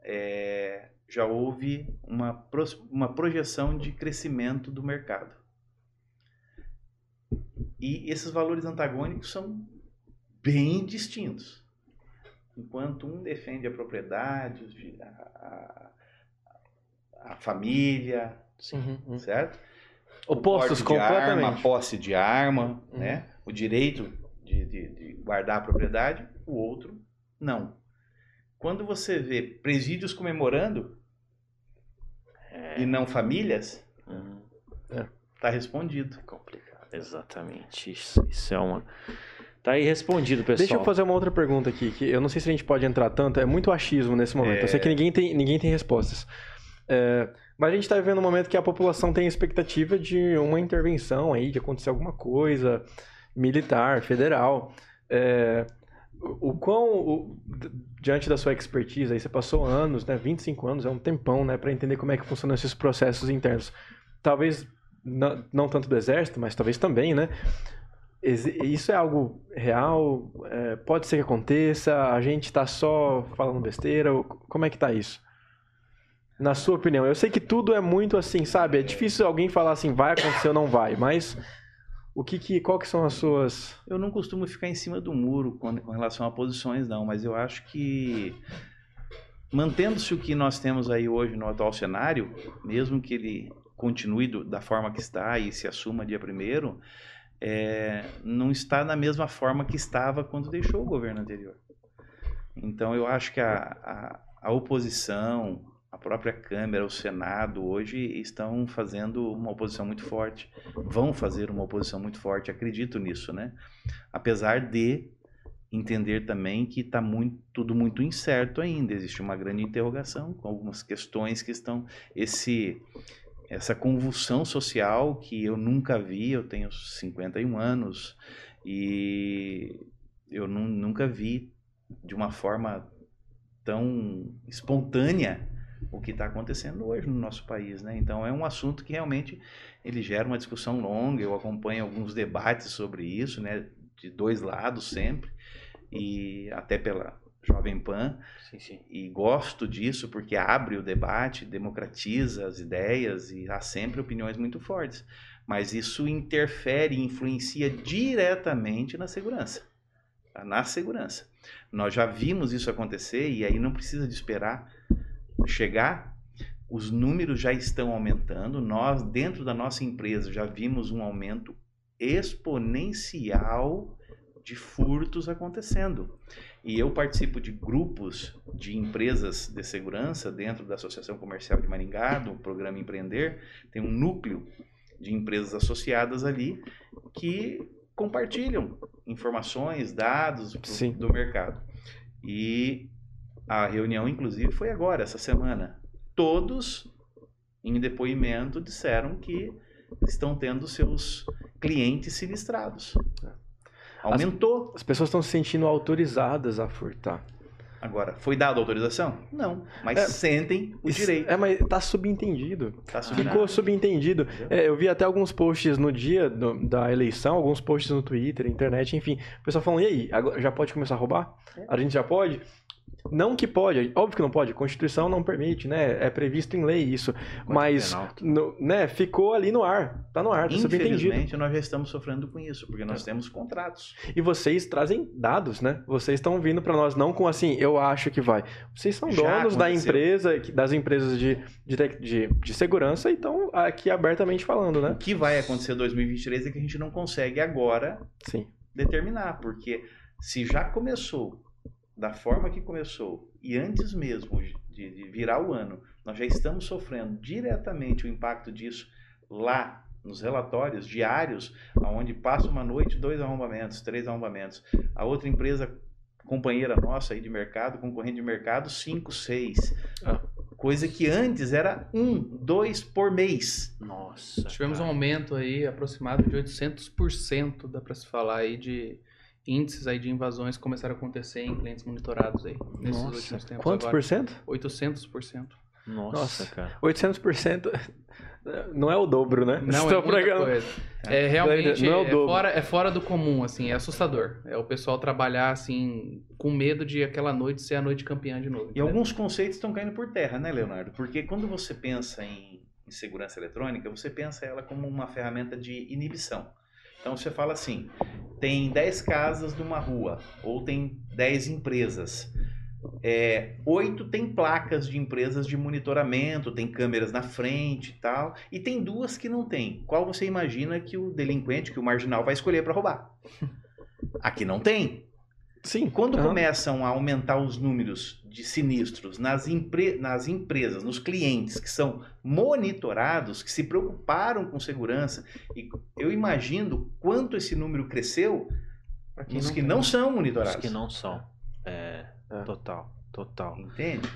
é, já houve uma, uma projeção de crescimento do mercado. E esses valores antagônicos são bem distintos. Enquanto um defende a propriedade, a, a, a família, uhum, uhum. certo? Opostos completamente. Arma, posse de arma, uhum. né? o direito de, de, de, guardar a propriedade, o outro não. Quando você vê presídios comemorando é. e não famílias, está uhum. é. respondido. É complicado. Exatamente. Isso, isso é uma. Tá aí respondido, pessoal. Deixa eu fazer uma outra pergunta aqui, que eu não sei se a gente pode entrar tanto, é muito achismo nesse momento. Eu sei que ninguém tem, ninguém tem respostas. É, mas a gente está vivendo um momento que a população tem expectativa de uma intervenção aí, de acontecer alguma coisa militar, federal. É, o quão, o- diante da sua expertise, aí você passou anos, né, 25 anos, é um tempão, né, para entender como é que funcionam esses processos internos. Talvez não, não tanto do exército, mas talvez também, né? Isso é algo real? É, pode ser que aconteça? A gente está só falando besteira? Como é que tá isso? Na sua opinião, eu sei que tudo é muito assim, sabe? É difícil alguém falar assim, vai acontecer ou não vai, mas o que que, qual que são as suas Eu não costumo ficar em cima do muro com, com relação a posições, não, mas eu acho que mantendo-se o que nós temos aí hoje no atual cenário, mesmo que ele continue do- da forma que está e se assuma dia primeiro, é, não está na mesma forma que estava quando deixou o governo anterior. Então eu acho que a, a, a oposição, a própria Câmara, o Senado hoje estão fazendo uma oposição muito forte, vão fazer uma oposição muito forte, acredito nisso, né? Apesar de entender também que está tudo muito incerto ainda, existe uma grande interrogação com algumas questões que estão esse essa convulsão social que eu nunca vi, eu tenho 51 anos e eu nu- nunca vi de uma forma tão espontânea o que está acontecendo hoje no nosso país, né? Então é um assunto que realmente ele gera uma discussão longa. Eu acompanho alguns debates sobre isso, né? De dois lados sempre e até pela Jovem Pan Sim, sim. e gosto disso porque abre o debate, democratiza as ideias e há sempre opiniões muito fortes. Mas isso interfere e influencia diretamente na segurança. Na segurança. Nós já vimos isso acontecer e aí não precisa de esperar chegar. Os números já estão aumentando. Nós, dentro da nossa empresa, já vimos um aumento exponencial de furtos acontecendo. E eu participo de grupos de empresas de segurança dentro da Associação Comercial de Maringá, do programa Empreender. Tem um núcleo de empresas associadas ali que compartilham informações, dados pro- do mercado. E a reunião, inclusive, foi agora, essa semana. Todos, em depoimento, disseram que estão tendo seus clientes sinistrados. Aumentou. As pessoas estão se sentindo autorizadas a furtar. Agora, foi dada autorização? Não. Mas É, sentem o direito. É, mas tá subentendido. Tá. Ficou subentendido. É, eu vi até alguns posts no dia do- da eleição, alguns posts no Twitter, internet, enfim. O pessoal falando, e aí, agora já pode começar a roubar? É. A gente já pode? Não que pode, óbvio que não pode, a Constituição não permite, né? É previsto em lei isso. mas, no- né, ficou ali no ar. Tá no ar, tá. Infelizmente, nós já estamos sofrendo com isso, porque nós temos contratos. E vocês trazem dados, né? Vocês estão vindo para nós não com assim, eu acho que vai. Vocês são Já donos da aconteceu. empresa, que- das empresas de, de, tec- de, de segurança e estão aqui abertamente falando, O né? que vai acontecer em 2023 é que a gente não consegue agora Sim. determinar, porque se já começou da forma que começou e antes mesmo de, de virar o ano, nós já estamos sofrendo diretamente o impacto disso lá nos relatórios diários, onde passa uma noite, dois arrombamentos, três arrombamentos. A outra empresa companheira nossa aí de mercado, concorrente de mercado, cinco, seis. Ah. Coisa que antes era um, dois por mês. Nossa. Tivemos um cara. aumento aí aproximado de 800%, dá pra se falar aí de índices aí de invasões começaram a acontecer em clientes monitorados aí nesses Nossa, últimos tempos Quantos agora. por cento? 800%. Nossa, Nossa. cara. 800% (laughs) não é o dobro, né? Não Estou é muita pregando. coisa. É realmente Não é o é, dobro. fora, é fora do comum, assim, é assustador. É o pessoal trabalhar assim com medo de aquela noite ser a noite campeã de novo. E entendeu? alguns conceitos estão caindo por terra, né, Leonardo? Porque quando você pensa em, em segurança eletrônica, você pensa ela como uma ferramenta de inibição. Então você fala assim: tem 10 casas numa rua, ou tem 10 empresas. É, oito tem placas de empresas de monitoramento, tem câmeras na frente e tal, e tem duas que não tem. Qual você imagina que o delinquente, que o marginal vai escolher para roubar? (laughs) Aqui não tem. Sim. Quando aham. começam a aumentar os números de sinistros nas, empre- nas empresas, nos clientes que são monitorados, que se preocuparam com segurança, e eu imagino quanto esse número cresceu nos não que tem. não são Os monitorados. que não são. É, É. total, total. Entende?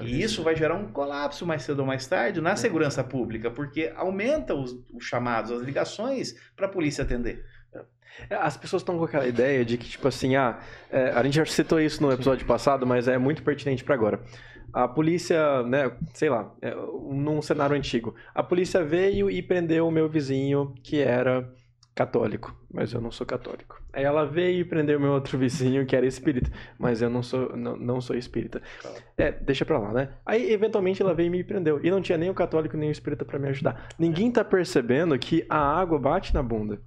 E isso vai gerar um colapso mais cedo ou mais tarde na segurança pública, porque aumenta os, os chamados, as ligações para a polícia atender. É, As pessoas estão com aquela ideia de que, tipo assim, ah, é, a gente já citou isso no episódio passado, mas é muito pertinente para agora. A polícia, né, sei lá, é, num cenário antigo, a polícia veio e prendeu o meu vizinho que era católico, mas eu não sou católico. Aí ela veio e prendeu o meu outro vizinho que era espírita, mas eu não sou, não, não sou espírita. É, deixa pra lá, né? Aí, eventualmente, ela veio e me prendeu. E não tinha nem o católico nem o espírita pra me ajudar. Ninguém tá percebendo que a água bate na bunda.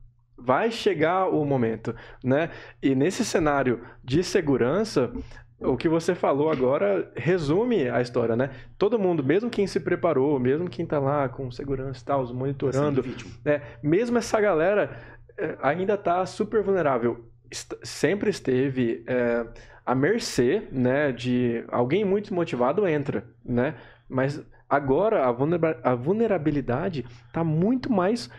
Vai chegar o momento, né? E nesse cenário de segurança, o que você falou agora resume a história, né? Todo mundo, mesmo quem se preparou, mesmo quem tá lá com segurança e tal, os monitorando, vítima. é, mesmo essa galera é, ainda tá super vulnerável. Sempre esteve é, à mercê, né, de alguém muito motivado entra, né? Mas agora a vulnerabilidade tá muito mais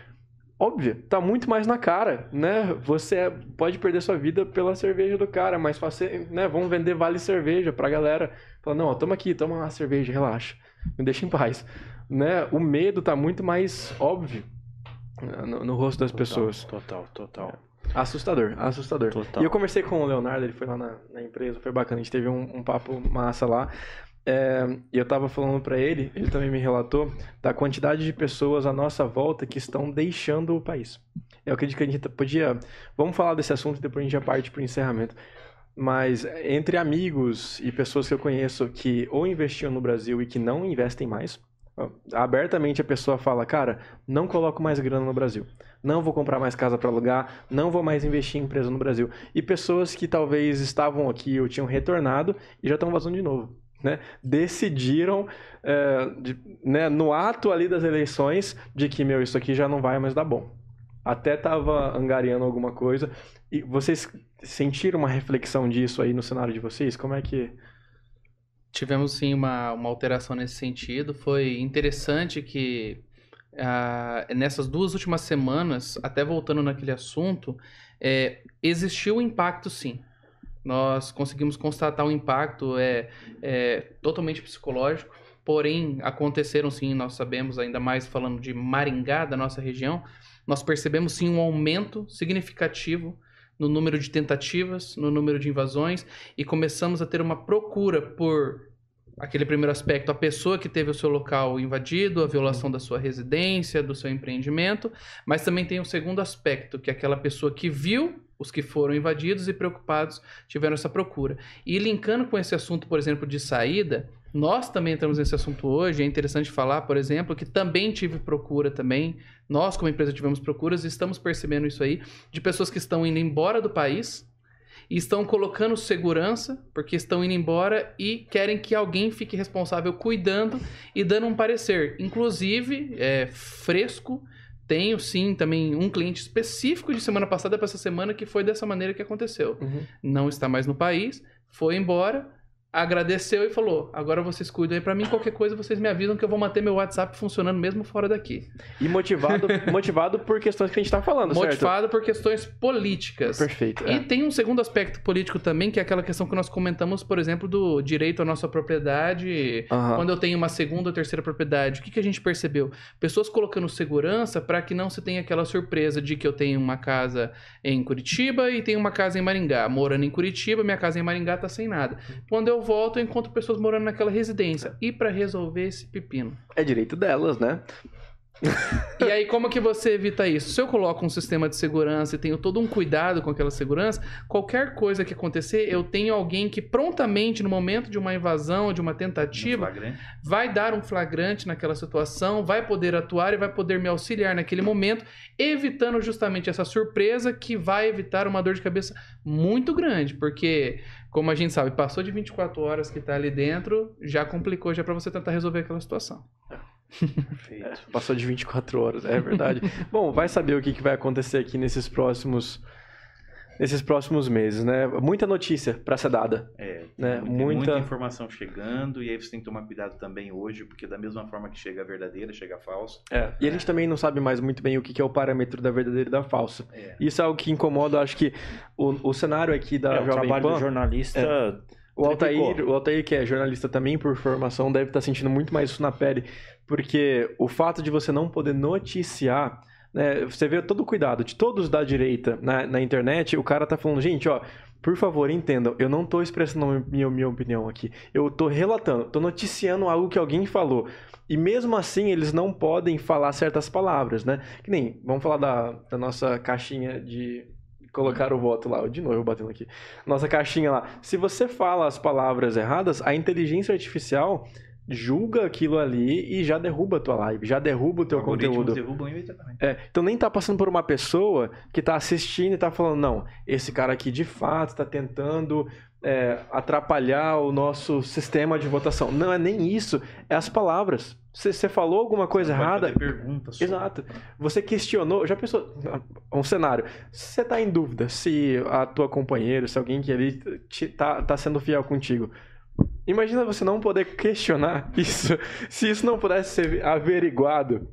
óbvia, tá muito mais na cara, né? Você pode perder sua vida pela cerveja do cara, mas você, né, vamos vender vale cerveja pra galera. Fala, não, ó, toma aqui, toma uma cerveja, relaxa. Me deixa em paz. Né? O medo tá muito mais óbvio né, no, no rosto das Total, pessoas. Total, total. Assustador, assustador. Total. E eu conversei com o Leonardo, ele foi lá na, na empresa, foi bacana, a gente teve um, um papo massa lá. É, eu tava falando pra ele, ele também me relatou, da quantidade de pessoas à nossa volta que estão deixando o país. Eu acredito que a gente podia. Vamos falar desse assunto e depois a gente já parte pro encerramento. Mas entre amigos e pessoas que eu conheço que ou investiam no Brasil e que não investem mais, abertamente a pessoa fala, cara, não coloco mais grana no Brasil. Não vou comprar mais casa para alugar, não vou mais investir em empresa no Brasil. E pessoas que talvez estavam aqui ou tinham retornado e já estão vazando de novo. Né? Decidiram, é, de- né, no ato ali das eleições, de que, meu, isso aqui já não vai mais dar bom. Até tava angariando alguma coisa. E vocês sentiram uma reflexão disso aí no cenário de vocês? Como é que. Tivemos sim uma, uma alteração nesse sentido. Foi interessante que ah, nessas duas últimas semanas, até voltando naquele assunto, é, existiu um impacto sim. Nós conseguimos constatar um impacto é, é, totalmente psicológico, porém aconteceram sim, nós sabemos, ainda mais falando de Maringá, da nossa região, nós percebemos sim um aumento significativo no número de tentativas, no número de invasões e começamos a ter uma procura por aquele primeiro aspecto, a pessoa que teve o seu local invadido, a violação da sua residência, do seu empreendimento, mas também tem o segundo aspecto, que é aquela pessoa que viu os que foram invadidos e preocupados tiveram essa procura. E linkando com esse assunto, por exemplo, de saída, nós também entramos nesse assunto hoje, é interessante falar, por exemplo, que também tive procura também, nós como empresa tivemos procuras e estamos percebendo isso aí, de pessoas que estão indo embora do país e estão colocando segurança, porque estão indo embora e querem que alguém fique responsável cuidando e dando um parecer. Inclusive, é, fresco, tenho sim também um cliente específico de semana passada para essa semana que foi dessa maneira que aconteceu. Não está mais no país, foi embora, agradeceu e falou: agora vocês cuidam aí para mim, qualquer coisa vocês me avisam que eu vou manter meu WhatsApp funcionando mesmo fora daqui. E motivado, (laughs) motivado por questões que a gente tá falando, certo? Motivado por questões políticas. Perfeito. E é. tem um segundo aspecto político também, que é aquela questão que nós comentamos, por exemplo, do direito à nossa propriedade. Aham. Quando eu tenho uma segunda ou terceira propriedade, o que, que a gente percebeu? Pessoas colocando segurança para que não se tenha aquela surpresa de que eu tenho uma casa em Curitiba e tenho uma casa em Maringá. Morando em Curitiba, minha casa em Maringá tá sem nada. Quando eu volto, eu encontro pessoas morando naquela residência. E para resolver esse pepino? É direito delas, né? E aí, como que você evita isso? Se eu coloco um sistema de segurança e tenho todo um cuidado com aquela segurança, qualquer coisa que acontecer, eu tenho alguém que prontamente, no momento de uma invasão de uma tentativa, Flagrante. vai dar um flagrante naquela situação, vai poder atuar e vai poder me auxiliar naquele momento, evitando justamente essa surpresa que vai evitar uma dor de cabeça muito grande, porque, como a gente sabe, passou de 24 horas que tá ali dentro, já complicou já para você tentar resolver aquela situação. Perfeito. Passou de 24 horas, é verdade. (laughs) Bom, vai saber o que, que vai acontecer aqui nesses próximos nesses próximos meses, né? Muita notícia para ser dada. É, Né, tem muita- muita informação chegando e aí você tem que tomar cuidado também hoje, porque da mesma forma que chega a verdadeira, chega a falsa. É, E a gente também não sabe mais muito bem o que é o parâmetro da verdadeira e da falsa. É. Isso é algo que incomoda, acho que o, o cenário aqui da É, o Jovem trabalho Pan. do jornalista. O Altair, o Altair, que é jornalista também por formação, deve estar sentindo muito mais isso na pele, porque o fato de você não poder noticiar, né, você vê todo o cuidado de todos da direita na, na internet, o cara tá falando, gente, ó, por favor, entendam, eu não tô expressando minha, minha opinião aqui, eu tô relatando, tô noticiando algo que alguém falou. E mesmo assim, eles não podem falar certas palavras, né? Que nem, vamos falar da, da nossa caixinha de colocar o voto lá, de novo batendo aqui. Nossa caixinha lá. Se você fala as palavras erradas, a inteligência artificial julga aquilo ali e já derruba a tua live, já derruba o teu Algoritmos conteúdo. derrubam imediatamente. É, então nem tá passando por uma pessoa que tá assistindo e tá falando, não, esse cara aqui de fato tá tentando é, atrapalhar o nosso sistema de votação. Não é nem isso, é as palavras. Você falou alguma coisa Você errada, fazer perguntas sobre- Exato. Você questionou, já pensou, um cenário, você tá em dúvida se a tua companheira, se alguém que ali te, tá, tá sendo fiel contigo. Imagina você não poder questionar isso, se isso não pudesse ser averiguado,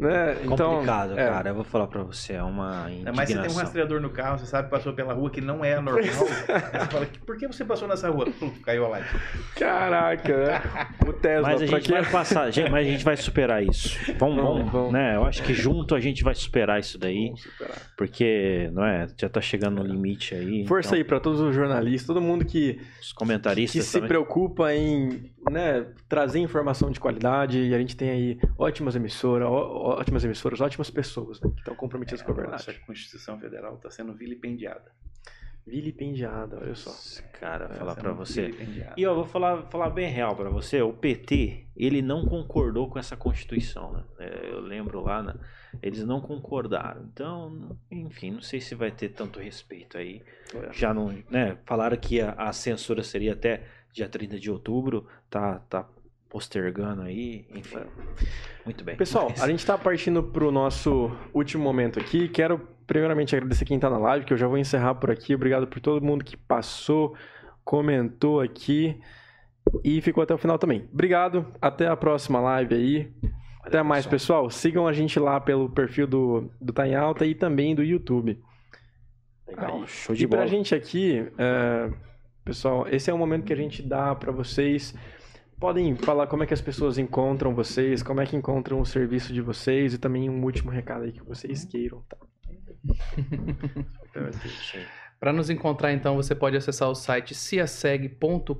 né? Então, Complicado, é. cara. Eu vou falar pra você, é uma Ainda mais se tem um indignação. rastreador no carro, você sabe que passou pela rua que não é normal. (laughs) Aí você fala, por que você passou nessa rua? Pum, caiu a live. Caraca, né? O Tesla, Mas a gente quê? vai passar, gente, mas a gente vai superar isso. Vamos, Vamos, vamos, vamos. né? Eu acho que junto a gente vai superar isso daí, Vamos superar. porque, não é, já tá chegando no limite aí. Força então, aí pra todos os jornalistas, todo mundo que Os que comentaristas se preocupa em né, trazer informação de qualidade e a gente tem aí ótimas emissoras, ó- ótimas emissoras, ótimas pessoas né, que estão comprometidas com a a verdade. nossa Constituição Federal está sendo vilipendiada. Vilipendiada, olha só. Cara, Tá falar sendo pra você. E eu vou falar, falar bem real pra você, o PT, ele não concordou com essa Constituição, né? É, Eu lembro lá, né? eles não concordaram. Então, enfim, não sei se vai ter tanto respeito aí. Já não, né? Falaram que a, a censura seria até dia 30 de outubro, tá, tá postergando aí, enfim. Muito bem. Pessoal, Mas- a gente está partindo para o nosso último momento aqui. Quero primeiramente agradecer quem está na live, que eu já vou encerrar por aqui. Obrigado por todo mundo que passou, comentou aqui e ficou até o final também. Obrigado, até a próxima live aí. Até mais, pessoal. Sigam a gente lá pelo perfil do, do Tá em Alta e também do YouTube. Legal, Aí. show de E pra bola. gente aqui, é, pessoal, esse é o momento que a gente dá pra vocês. Podem falar como é que as pessoas encontram vocês, como é que encontram o serviço de vocês e também um último recado aí que vocês queiram. Tá? (laughs) Para nos encontrar, então, você pode acessar o site ciaseg.com.br,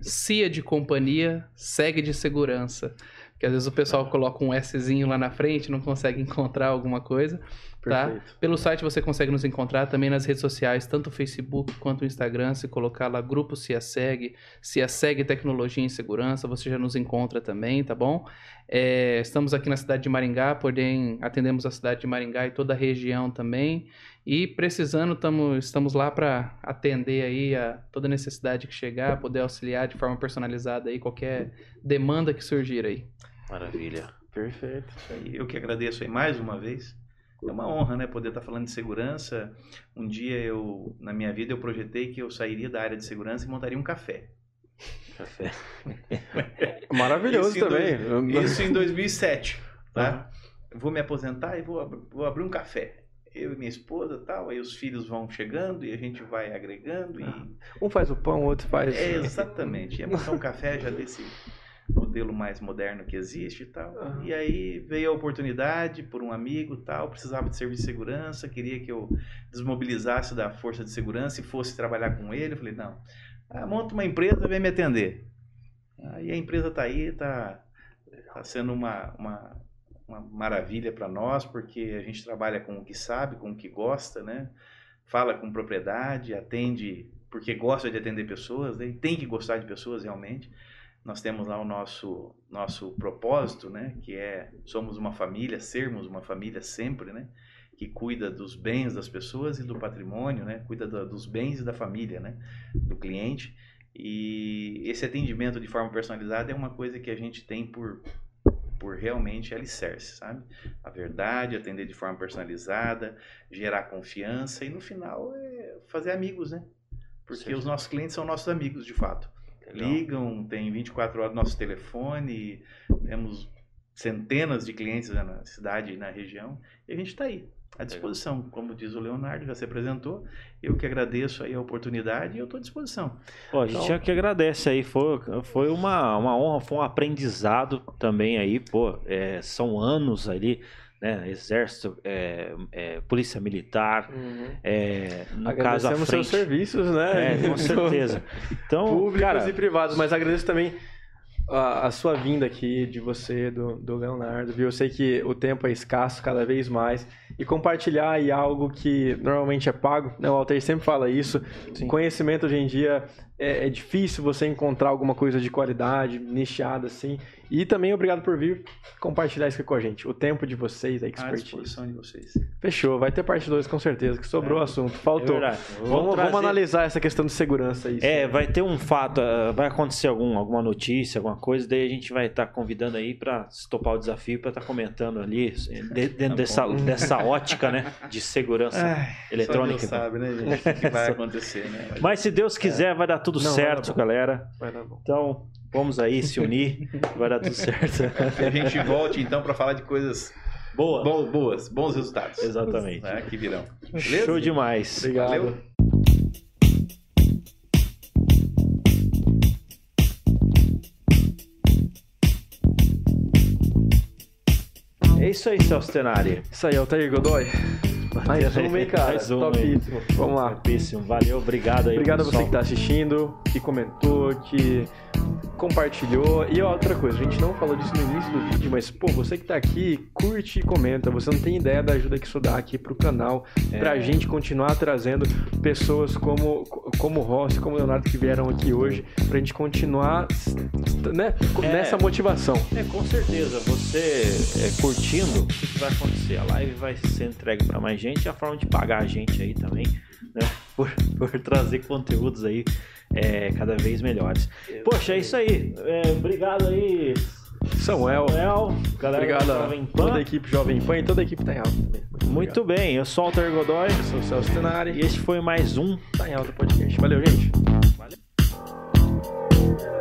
CIA de companhia, segue de segurança. Porque às vezes o pessoal coloca um Szinho lá na frente, não consegue (laughs) encontrar alguma coisa. Tá? Perfeito. Pelo site você consegue nos encontrar também nas redes sociais, tanto o Facebook quanto o Instagram. Se colocar lá Grupo CIASEG, CIASEG Tecnologia em Segurança, você já nos encontra também, tá bom? É, estamos aqui na cidade de Maringá, porém atendemos a cidade de Maringá e toda a região também. E precisando, tamo, estamos lá para atender aí a toda necessidade que chegar, poder auxiliar de forma personalizada aí qualquer demanda que surgir aí. Maravilha. Perfeito. E Eu que agradeço aí mais uma vez. É uma honra, né, poder estar falando de segurança. Um dia eu, na minha vida, eu projetei que eu sairia da área de segurança e montaria um café. Café. (laughs) Maravilhoso Isso em também. Isso em 2007, tá? Eu Vou me aposentar e vou, vou abrir um café. Eu e minha esposa tal, aí os filhos vão chegando e a gente vai agregando e... Um faz o pão, o outro faz. É, exatamente. Ia montar um café já desse modelo mais moderno que existe e tal. Aham. E aí veio a oportunidade por um amigo tal, precisava de serviço de segurança, queria que eu desmobilizasse da força de segurança e fosse trabalhar com ele. Eu falei, não, ah, monta uma empresa, vem me atender. Aí a empresa tá aí, tá, tá sendo uma, uma, uma maravilha para nós, porque a gente trabalha com o que sabe, com o que gosta, né? Fala com propriedade, atende porque gosta de atender pessoas, né? e tem que gostar de pessoas realmente. Nós temos lá o nosso nosso propósito, né, que é somos uma família, sermos uma família sempre, né, que cuida dos bens das pessoas e do patrimônio, né, cuida da- dos bens e da família, né, do cliente. E esse atendimento de forma personalizada é uma coisa que a gente tem por por realmente alicerce, sabe? A verdade, atender de forma personalizada, gerar confiança e no final é fazer amigos, né? Porque Certo. os nossos clientes são nossos amigos, de fato. Legal. Ligam, tem 24 horas no nosso telefone, temos centenas de clientes na cidade e na região, e a gente está aí, à disposição. Como diz o Leonardo, já se apresentou, eu que agradeço aí a oportunidade e eu estou à disposição. Pô, a gente Então- é que agradece aí, foi, foi uma, uma honra, foi um aprendizado também aí, pô, é, são anos ali, né, exército, é, é, polícia militar, é, no caso à Agradecemos frente. seus serviços, né? É, com (laughs) certeza. Então, Públicos cara, e privados, mas agradeço também a, a sua vinda aqui, de você, do, do Leonardo, viu? Eu sei que o tempo é escasso cada vez mais, e compartilhar aí algo que normalmente é pago, né? O Altair sempre fala isso, Sim. conhecimento hoje em dia é, é difícil você encontrar alguma coisa de qualidade, nichada assim, e também obrigado por vir compartilhar isso aqui com a gente, o tempo de vocês, a expertise. disposição de vocês. Fechou, vai ter parte 2 com certeza, que sobrou o assunto, é faltou. verdade. Vamos, trazer- vamos analisar essa questão de segurança aí. É, vai ter um fato, ah, vai acontecer algum, alguma notícia, alguma coisa, daí a gente vai estar convidando aí para topar o desafio, para estar comentando ali, de- (laughs) dentro dessa, dessa ótica, né, de segurança eletrônica. Só Deus sabe, né, gente? O que vai (laughs) acontecer, né? Mas se Deus quiser, vai dar tudo Não, vai dar certo, galera. Vai dar bom. Então, vamos aí se unir, vai dar tudo certo. Que a gente volte então para falar de coisas Boa. bo- boas, bons resultados. Exatamente. Né, que virão. Beleza? Show demais. Obrigado. Valeu. É isso aí, Celso Tenari. Isso aí, Altair Godoy. Mais um, hein, cara? Mais um, hein? Topíssimo. Vamos lá. Topíssimo. Valeu, obrigado aí. Obrigado a você pessoal. que está assistindo, que comentou, que compartilhou. E outra coisa, a gente não falou disso no início do vídeo, mas, pô, você que tá aqui, curte e comenta. Você não tem ideia da ajuda que isso dá aqui pro canal, É. pra gente continuar trazendo pessoas como, como Rossi, como Leonardo que vieram aqui hoje, pra gente continuar né, É. nessa motivação. É, com certeza. Você é, curtindo, o que, que vai acontecer? A live vai ser entregue para mais gente. É a forma de pagar a gente aí também, né? (laughs) Por, por trazer conteúdos aí é, cada vez melhores. Poxa, é isso aí. É, obrigado aí, Samuel, Samuel. Galera obrigado Jovem toda a Pan. equipe Jovem Pan e toda a equipe tá em alta também. Muito bem, eu sou o Alter Godoy. Eu sou o Celso Tenari E esse foi mais um tá em alta podcast. Valeu, gente. Valeu.